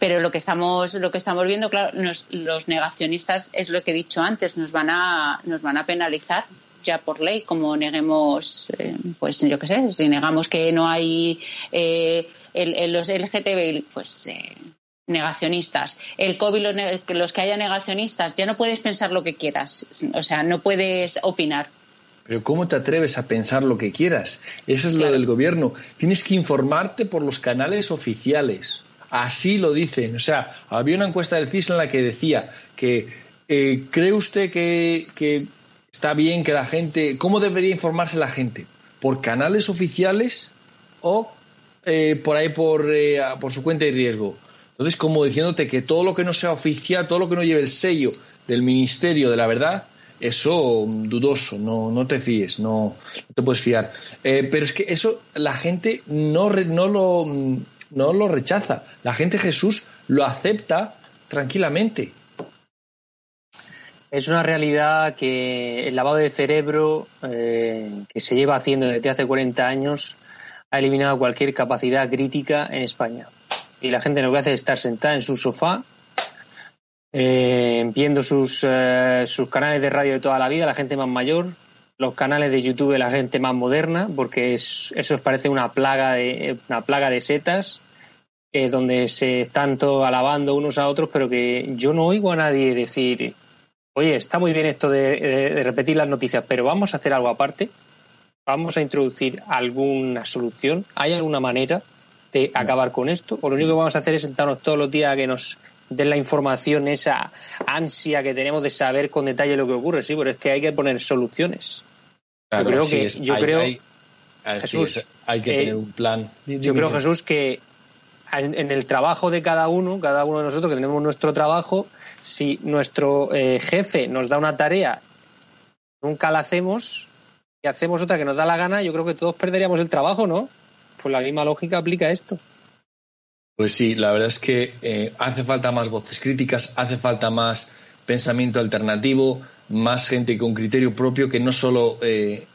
Pero lo que estamos lo que estamos viendo, claro, los negacionistas es lo que he dicho antes, nos van a nos van a penalizar ya por ley, como neguemos, eh, pues yo qué sé, si negamos que no hay eh, el, los LGTB, pues eh, negacionistas. El COVID, los, que haya negacionistas, ya no puedes pensar lo que quieras, o sea, no puedes opinar. Pero ¿cómo te atreves a pensar lo que quieras? Eso es lo del gobierno. Tienes que informarte por los canales oficiales. Así lo dicen. O sea, había una encuesta del CIS en la que decía que ¿cree usted que, que está bien que la gente, ¿cómo debería informarse la gente? ¿Por canales oficiales o eh, por ahí por, eh, por su cuenta de riesgo? Entonces, como diciéndote que todo lo que no sea oficial, todo lo que no lleve el sello del Ministerio de la Verdad, eso dudoso, no, no te fíes, no, te puedes fiar. Eh, pero es que eso la gente no, no, lo, no lo rechaza. La gente Jesús lo acepta tranquilamente. Es una realidad que el lavado de cerebro eh, que se lleva haciendo desde hace 40 años ha eliminado cualquier capacidad crítica en España. Y la gente lo que hace es estar sentada en su sofá, eh, viendo sus, eh, sus canales de radio de toda la vida, la gente más mayor, los canales de YouTube de la gente más moderna, porque es, eso parece una plaga de, una plaga de setas, donde se están todos alabando unos a otros, pero que yo no oigo a nadie decir oye, está muy bien esto de, repetir las noticias, pero vamos a hacer algo aparte. Vamos a introducir alguna solución. ¿Hay alguna manera de acabar con esto? O lo único que vamos a hacer es sentarnos todos los días a que nos den la información, esa ansia que tenemos de saber con detalle lo que ocurre. Sí, pero es que hay que poner soluciones. yo creo que, yo creo, Jesús, hay que tener un plan. Yo creo, Jesús, que en, el trabajo de cada uno, cada uno de nosotros que tenemos nuestro trabajo, si nuestro eh, jefe nos da una tarea, nunca la hacemos, y hacemos otra que nos da la gana, yo creo que todos perderíamos el trabajo, ¿no? Pues la misma lógica aplica esto. Pues sí, la verdad es que eh, hace falta más voces críticas, hace falta más pensamiento alternativo, más gente con criterio propio que no solo eh,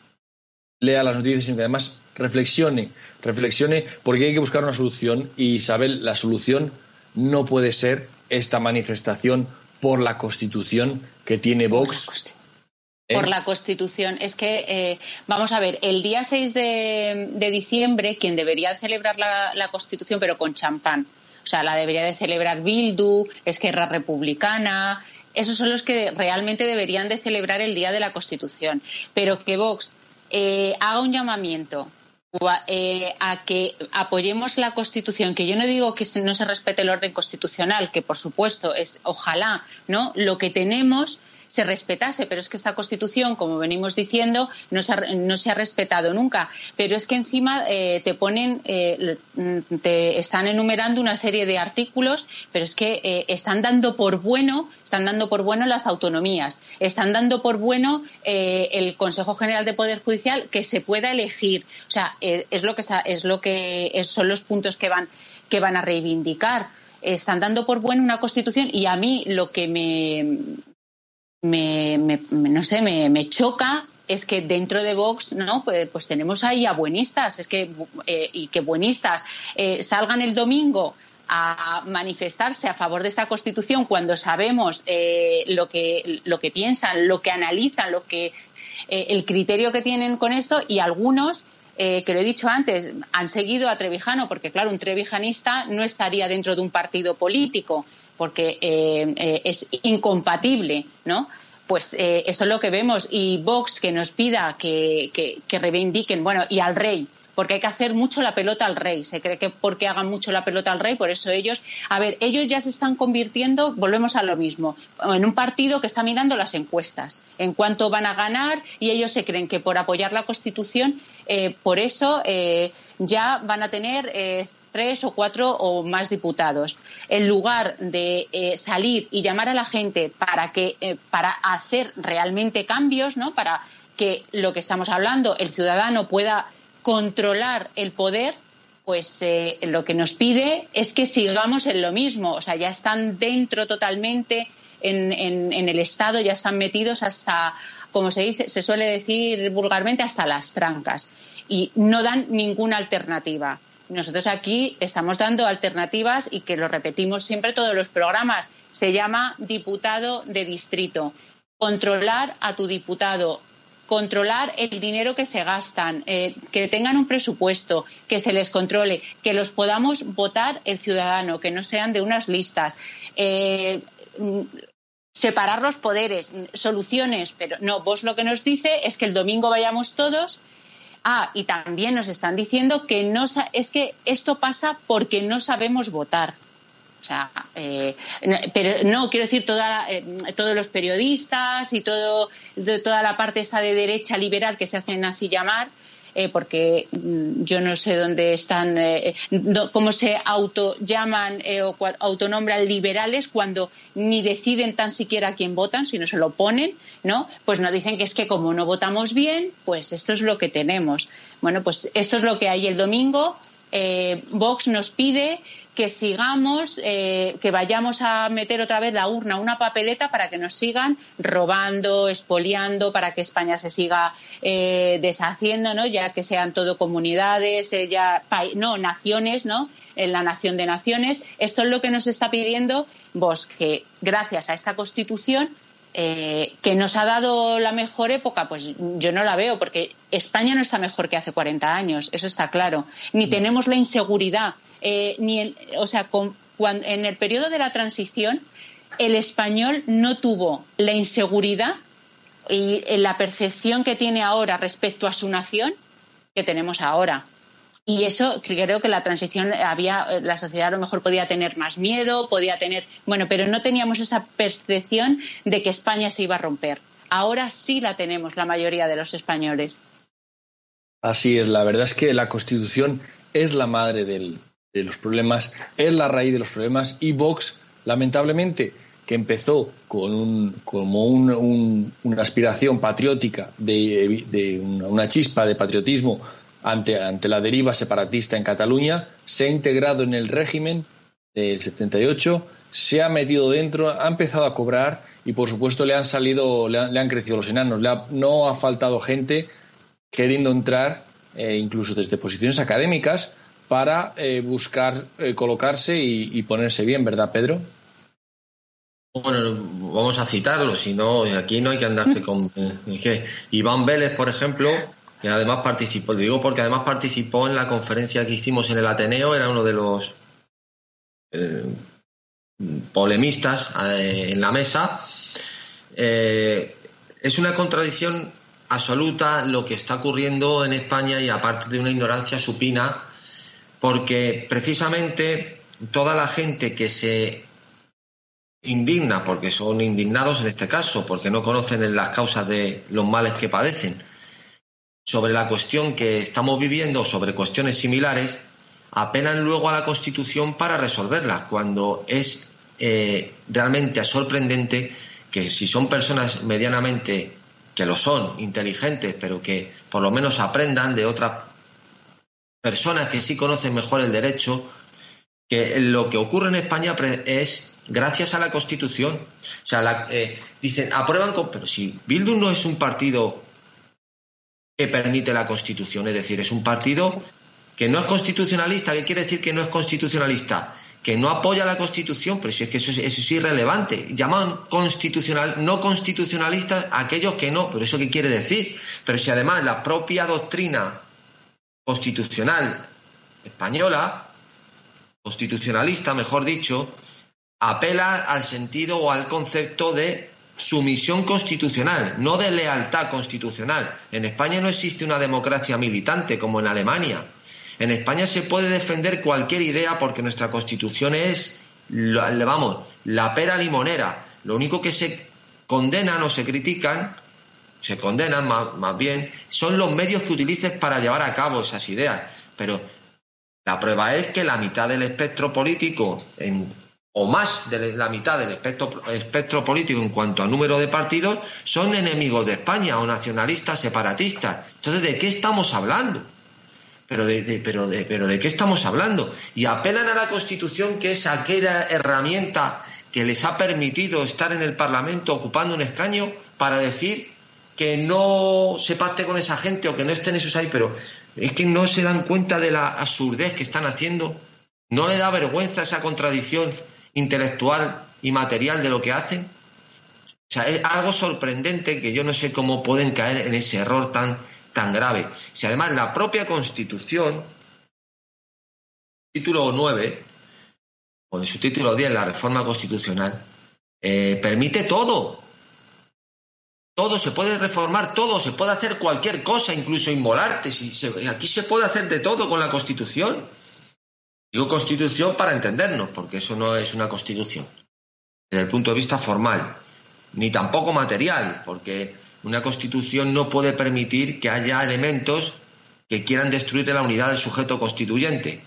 lea las noticias, sino que además reflexione, reflexione porque hay que buscar una solución y Isabel, la solución no puede ser esta manifestación por la Constitución que tiene Vox. Por la Constitución. Es que, eh, vamos a ver, el día 6 de, diciembre, quien debería celebrar la, la, Constitución, pero con champán, o sea, la debería de celebrar Bildu, Esquerra Republicana, esos son los que realmente deberían de celebrar el Día de la Constitución. Pero que Vox eh, haga un llamamiento eh, a que apoyemos la Constitución, que yo no digo que no se respete el orden constitucional, que por supuesto es ojalá, ¿no? Lo que tenemos se respetase, pero es que esta Constitución, como venimos diciendo, no se ha, no se ha respetado nunca. Pero es que encima eh, te ponen, eh, te están enumerando una serie de artículos, pero es que eh, están dando por bueno, están dando por bueno las autonomías, están dando por bueno el Consejo General de Poder Judicial que se pueda elegir. O sea, es lo que está, es lo que son los puntos que van que van a reivindicar están dando por bueno una constitución y a mí lo que me, me, no sé, me, choca es que dentro de Vox, ¿no? Pues, pues tenemos ahí a buenistas, es que, eh, y que buenistas eh, salgan el domingo a manifestarse a favor de esta Constitución cuando sabemos eh, lo, que, lo que piensan, lo que analizan, lo que, el criterio que tienen con esto y algunos que lo he dicho antes, han seguido a Trevijano, porque claro, un trevijanista no estaría dentro de un partido político porque eh, eh, es incompatible, ¿no? Pues eh, esto es lo que vemos. Y Vox que nos pida que, que, reivindiquen, bueno, y al rey, porque hay que hacer mucho la pelota al rey. Se cree que porque hagan mucho la pelota al rey, por eso ellos, a ver, ellos ya se están convirtiendo, volvemos a lo mismo, en un partido que está mirando las encuestas, en cuánto van a ganar y ellos se creen que por apoyar la Constitución, por eso ya van a tener tres o cuatro o más diputados. En lugar de eh, salir y llamar a la gente para que eh, para hacer realmente cambios, ¿no? Para que lo que estamos hablando, el ciudadano pueda controlar el poder, pues eh, lo que nos pide es que sigamos en lo mismo. O sea, ya están dentro totalmente en, en el Estado, ya están metidos hasta, como se dice, se suele decir vulgarmente, hasta las trancas. Y no dan ninguna alternativa. Nosotros aquí estamos dando alternativas y que lo repetimos siempre todos los programas. Se llama diputado de distrito. Controlar a tu diputado, controlar el dinero que se gastan, eh, que tengan un presupuesto, que se les controle, que los podamos votar el ciudadano, que no sean de unas listas. Eh, separar los poderes, soluciones, pero no, vos lo que nos dice es que el domingo vayamos todos Ah, y también nos están diciendo que no es que esto pasa porque no sabemos votar. O sea, eh, pero no, quiero decir, toda, eh, todos los periodistas y todo, toda la parte esta de derecha liberal que se hacen así llamar, eh, porque mm, yo no sé dónde están, eh, cómo se auto llaman eh, o autonombran liberales cuando ni deciden tan siquiera a quién votan, sino se lo ponen, ¿no? Pues no dicen que es que como no votamos bien, pues esto es lo que tenemos. Bueno, pues esto es lo que hay el domingo. Vox nos pide que sigamos, eh, que vayamos a meter otra vez la urna, una papeleta para que nos sigan robando, expoliando, para que España se siga eh, deshaciendo, ¿no? Ya que sean todo comunidades, eh, ya, no, naciones, ¿no? En la nación de naciones. Esto es lo que nos está pidiendo vos, que gracias a esta Constitución que nos ha dado la mejor época, pues yo no la veo, porque España no está mejor que hace 40 años, eso está claro. Ni tenemos la inseguridad eh, ni o sea, en el periodo de la transición, el español no tuvo la inseguridad y la percepción que tiene ahora respecto a su nación que tenemos ahora. Y eso creo que la transición había, la sociedad a lo mejor podía tener más miedo, podía tener, bueno, pero no teníamos esa percepción de que España se iba a romper. Ahora sí la tenemos la mayoría de los españoles. Así es, la verdad es que la Constitución es la madre del, de los problemas, es la raíz de los problemas y Vox, lamentablemente, que empezó con un, como una aspiración patriótica de, una, chispa de patriotismo ante, ante la deriva separatista en Cataluña, se ha integrado en el régimen del 78, se ha metido dentro, ha empezado a cobrar y por supuesto le han salido, le han, crecido los enanos. no ha faltado gente queriendo entrar, eh, incluso desde posiciones académicas, para eh, buscar eh, colocarse y ponerse bien, ¿verdad, Pedro? Bueno, vamos a citarlo, si no, aquí no hay que andarse con. Es Iván Vélez, por ejemplo, que además participó, digo porque además participó en la conferencia que hicimos en el Ateneo, era uno de los eh, polemistas eh, en la mesa. Eh, es una contradicción absoluta lo que está ocurriendo en España y aparte de una ignorancia supina, porque precisamente toda la gente que se indigna, porque son indignados en este caso, porque no conocen las causas de los males que padecen. Sobre la cuestión que estamos viviendo, sobre cuestiones similares, apelan luego a la Constitución para resolverlas, cuando es eh, realmente sorprendente que si son personas medianamente, que lo son, inteligentes, pero que por lo menos aprendan de otras personas que sí conocen mejor el derecho, que lo que ocurre en España es gracias a la Constitución. O sea, eh, dicen, aprueban, con, pero si Bildu no es un partido que permite la Constitución, es decir, es un partido que no es constitucionalista. ¿Qué quiere decir que no es constitucionalista? Que no apoya la Constitución, pero si es que eso, es irrelevante. Llaman constitucional, no constitucionalistas aquellos que no, pero eso qué quiere decir. Pero si además la propia doctrina constitucional española, constitucionalista, mejor dicho, apela al sentido o al concepto de sumisión constitucional, no de lealtad constitucional. En España no existe una democracia militante como en Alemania. En España se puede defender cualquier idea porque nuestra constitución es, vamos, la pera limonera. Lo único que se condenan o se critican, se condenan más, más bien, son los medios que utilices para llevar a cabo esas ideas. Pero la prueba es que la mitad del espectro político en o más de la mitad del espectro, político en cuanto a número de partidos son enemigos de España o nacionalistas separatistas. Entonces, ¿de qué estamos hablando? Pero de, pero, de, pero ¿de qué estamos hablando? Y apelan a la Constitución, que es aquella herramienta que les ha permitido estar en el Parlamento ocupando un escaño para decir que no se pacte con esa gente o que no estén esos ahí, pero es que no se dan cuenta de la absurdez que están haciendo. ¿No le da vergüenza esa contradicción intelectual y material de lo que hacen. O sea, es algo sorprendente que yo no sé cómo pueden caer en ese error tan, tan grave. Si además la propia Constitución, título 9, o en su título 10, la reforma constitucional, eh, permite todo. Todo, se puede reformar todo, se puede hacer cualquier cosa, incluso inmolarte. Si aquí se puede hacer de todo con la Constitución. Digo constitución para entendernos, porque eso no es una constitución desde el punto de vista formal, ni tampoco material, porque una constitución no puede permitir que haya elementos que quieran destruir la unidad del sujeto constituyente.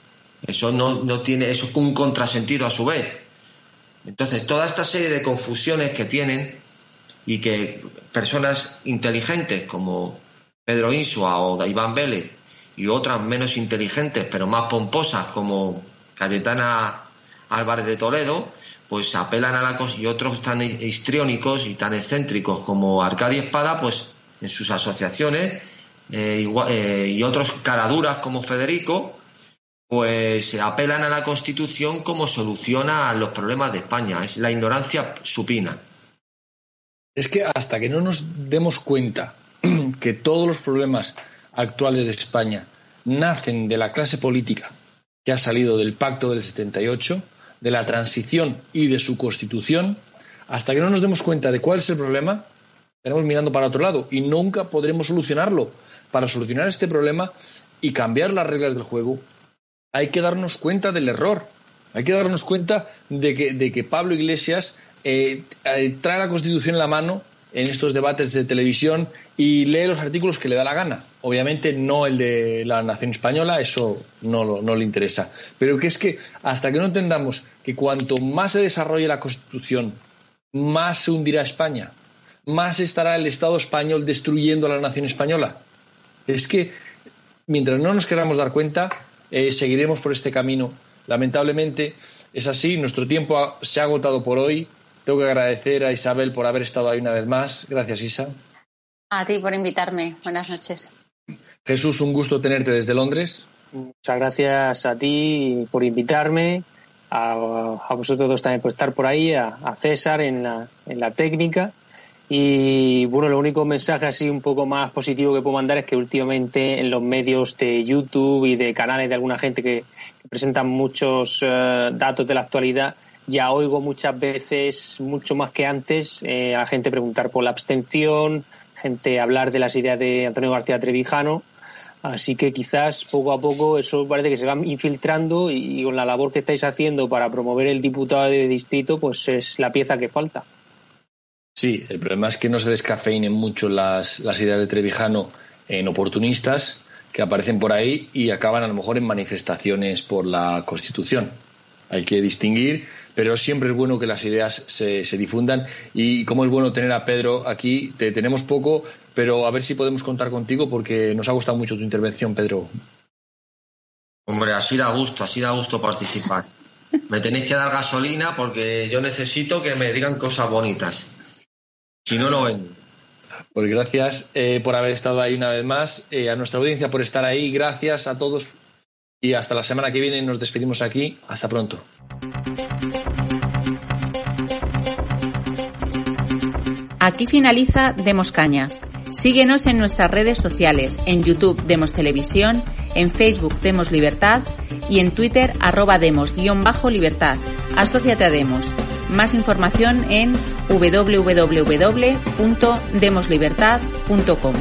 Eso no, tiene, eso es un contrasentido a su vez. Entonces, toda esta serie de confusiones que tienen y que personas inteligentes como Pedro Insua o Iván Vélez y otras menos inteligentes pero más pomposas como Cayetana Álvarez de Toledo, pues apelan a la cosa y otros tan histriónicos y tan excéntricos como Arcadia Espada, pues en sus asociaciones eh, eh, y otros caraduras como Federico, pues apelan a la Constitución como solución a los problemas de España. Es la ignorancia supina. Es que hasta que no nos demos cuenta que todos los problemas actuales de España nacen de la clase política que ha salido del pacto del 78, de la transición y de su constitución, hasta que no nos demos cuenta de cuál es el problema, estaremos mirando para otro lado y nunca podremos solucionarlo. Para solucionar este problema y cambiar las reglas del juego, hay que darnos cuenta del error. Hay que darnos cuenta de que, Pablo Iglesias eh, eh, trae la Constitución en la mano en estos debates de televisión y lee los artículos que le da la gana. Obviamente no el de la nación española, eso no, no le interesa. Pero que es que hasta que no entendamos que cuanto más se desarrolle la Constitución más se hundirá España, más estará el Estado español destruyendo a la nación española. Es que mientras no nos queramos dar cuenta, eh, seguiremos por este camino. Lamentablemente es así, nuestro tiempo se ha agotado por hoy. Tengo que agradecer a Isabel por haber estado ahí una vez más. Gracias, Isa. A ti por invitarme. Buenas noches. Jesús, un gusto tenerte desde Londres. Muchas gracias a ti por invitarme, a, vosotros dos también por estar por ahí, a, César en la, en la técnica. Y bueno, el único mensaje así un poco más positivo que puedo mandar es que últimamente en los medios de YouTube y de canales de alguna gente que, presentan muchos eh, datos de la actualidad, ya oigo muchas veces, mucho más que antes, eh, a gente preguntar por la abstención, gente hablar de las ideas de Antonio García Trevijano. Así que quizás poco a poco eso parece que se va infiltrando y, con la labor que estáis haciendo para promover el diputado de distrito, pues es la pieza que falta. Sí, el problema es que no se descafeinen mucho las, las ideas de Trevijano en oportunistas que aparecen por ahí y acaban a lo mejor en manifestaciones por la Constitución. Hay que distinguir pero siempre es bueno que las ideas se, se difundan y como es bueno tener a Pedro aquí, te tenemos poco, pero a ver si podemos contar contigo porque nos ha gustado mucho tu intervención, Pedro. Hombre, así da gusto, así da gusto participar. Me tenéis que dar gasolina porque yo necesito que me digan cosas bonitas. Si no, no ven. Pues gracias eh, por haber estado ahí una vez más, eh, a nuestra audiencia por estar ahí, gracias a todos y hasta la semana que viene nos despedimos aquí. Hasta pronto. Aquí finaliza Demos Caña. Síguenos en nuestras redes sociales, en YouTube Demos Televisión, en Facebook Demos Libertad y en Twitter arroba demos-libertad. Asociate a Demos. Más información en www.demoslibertad.com.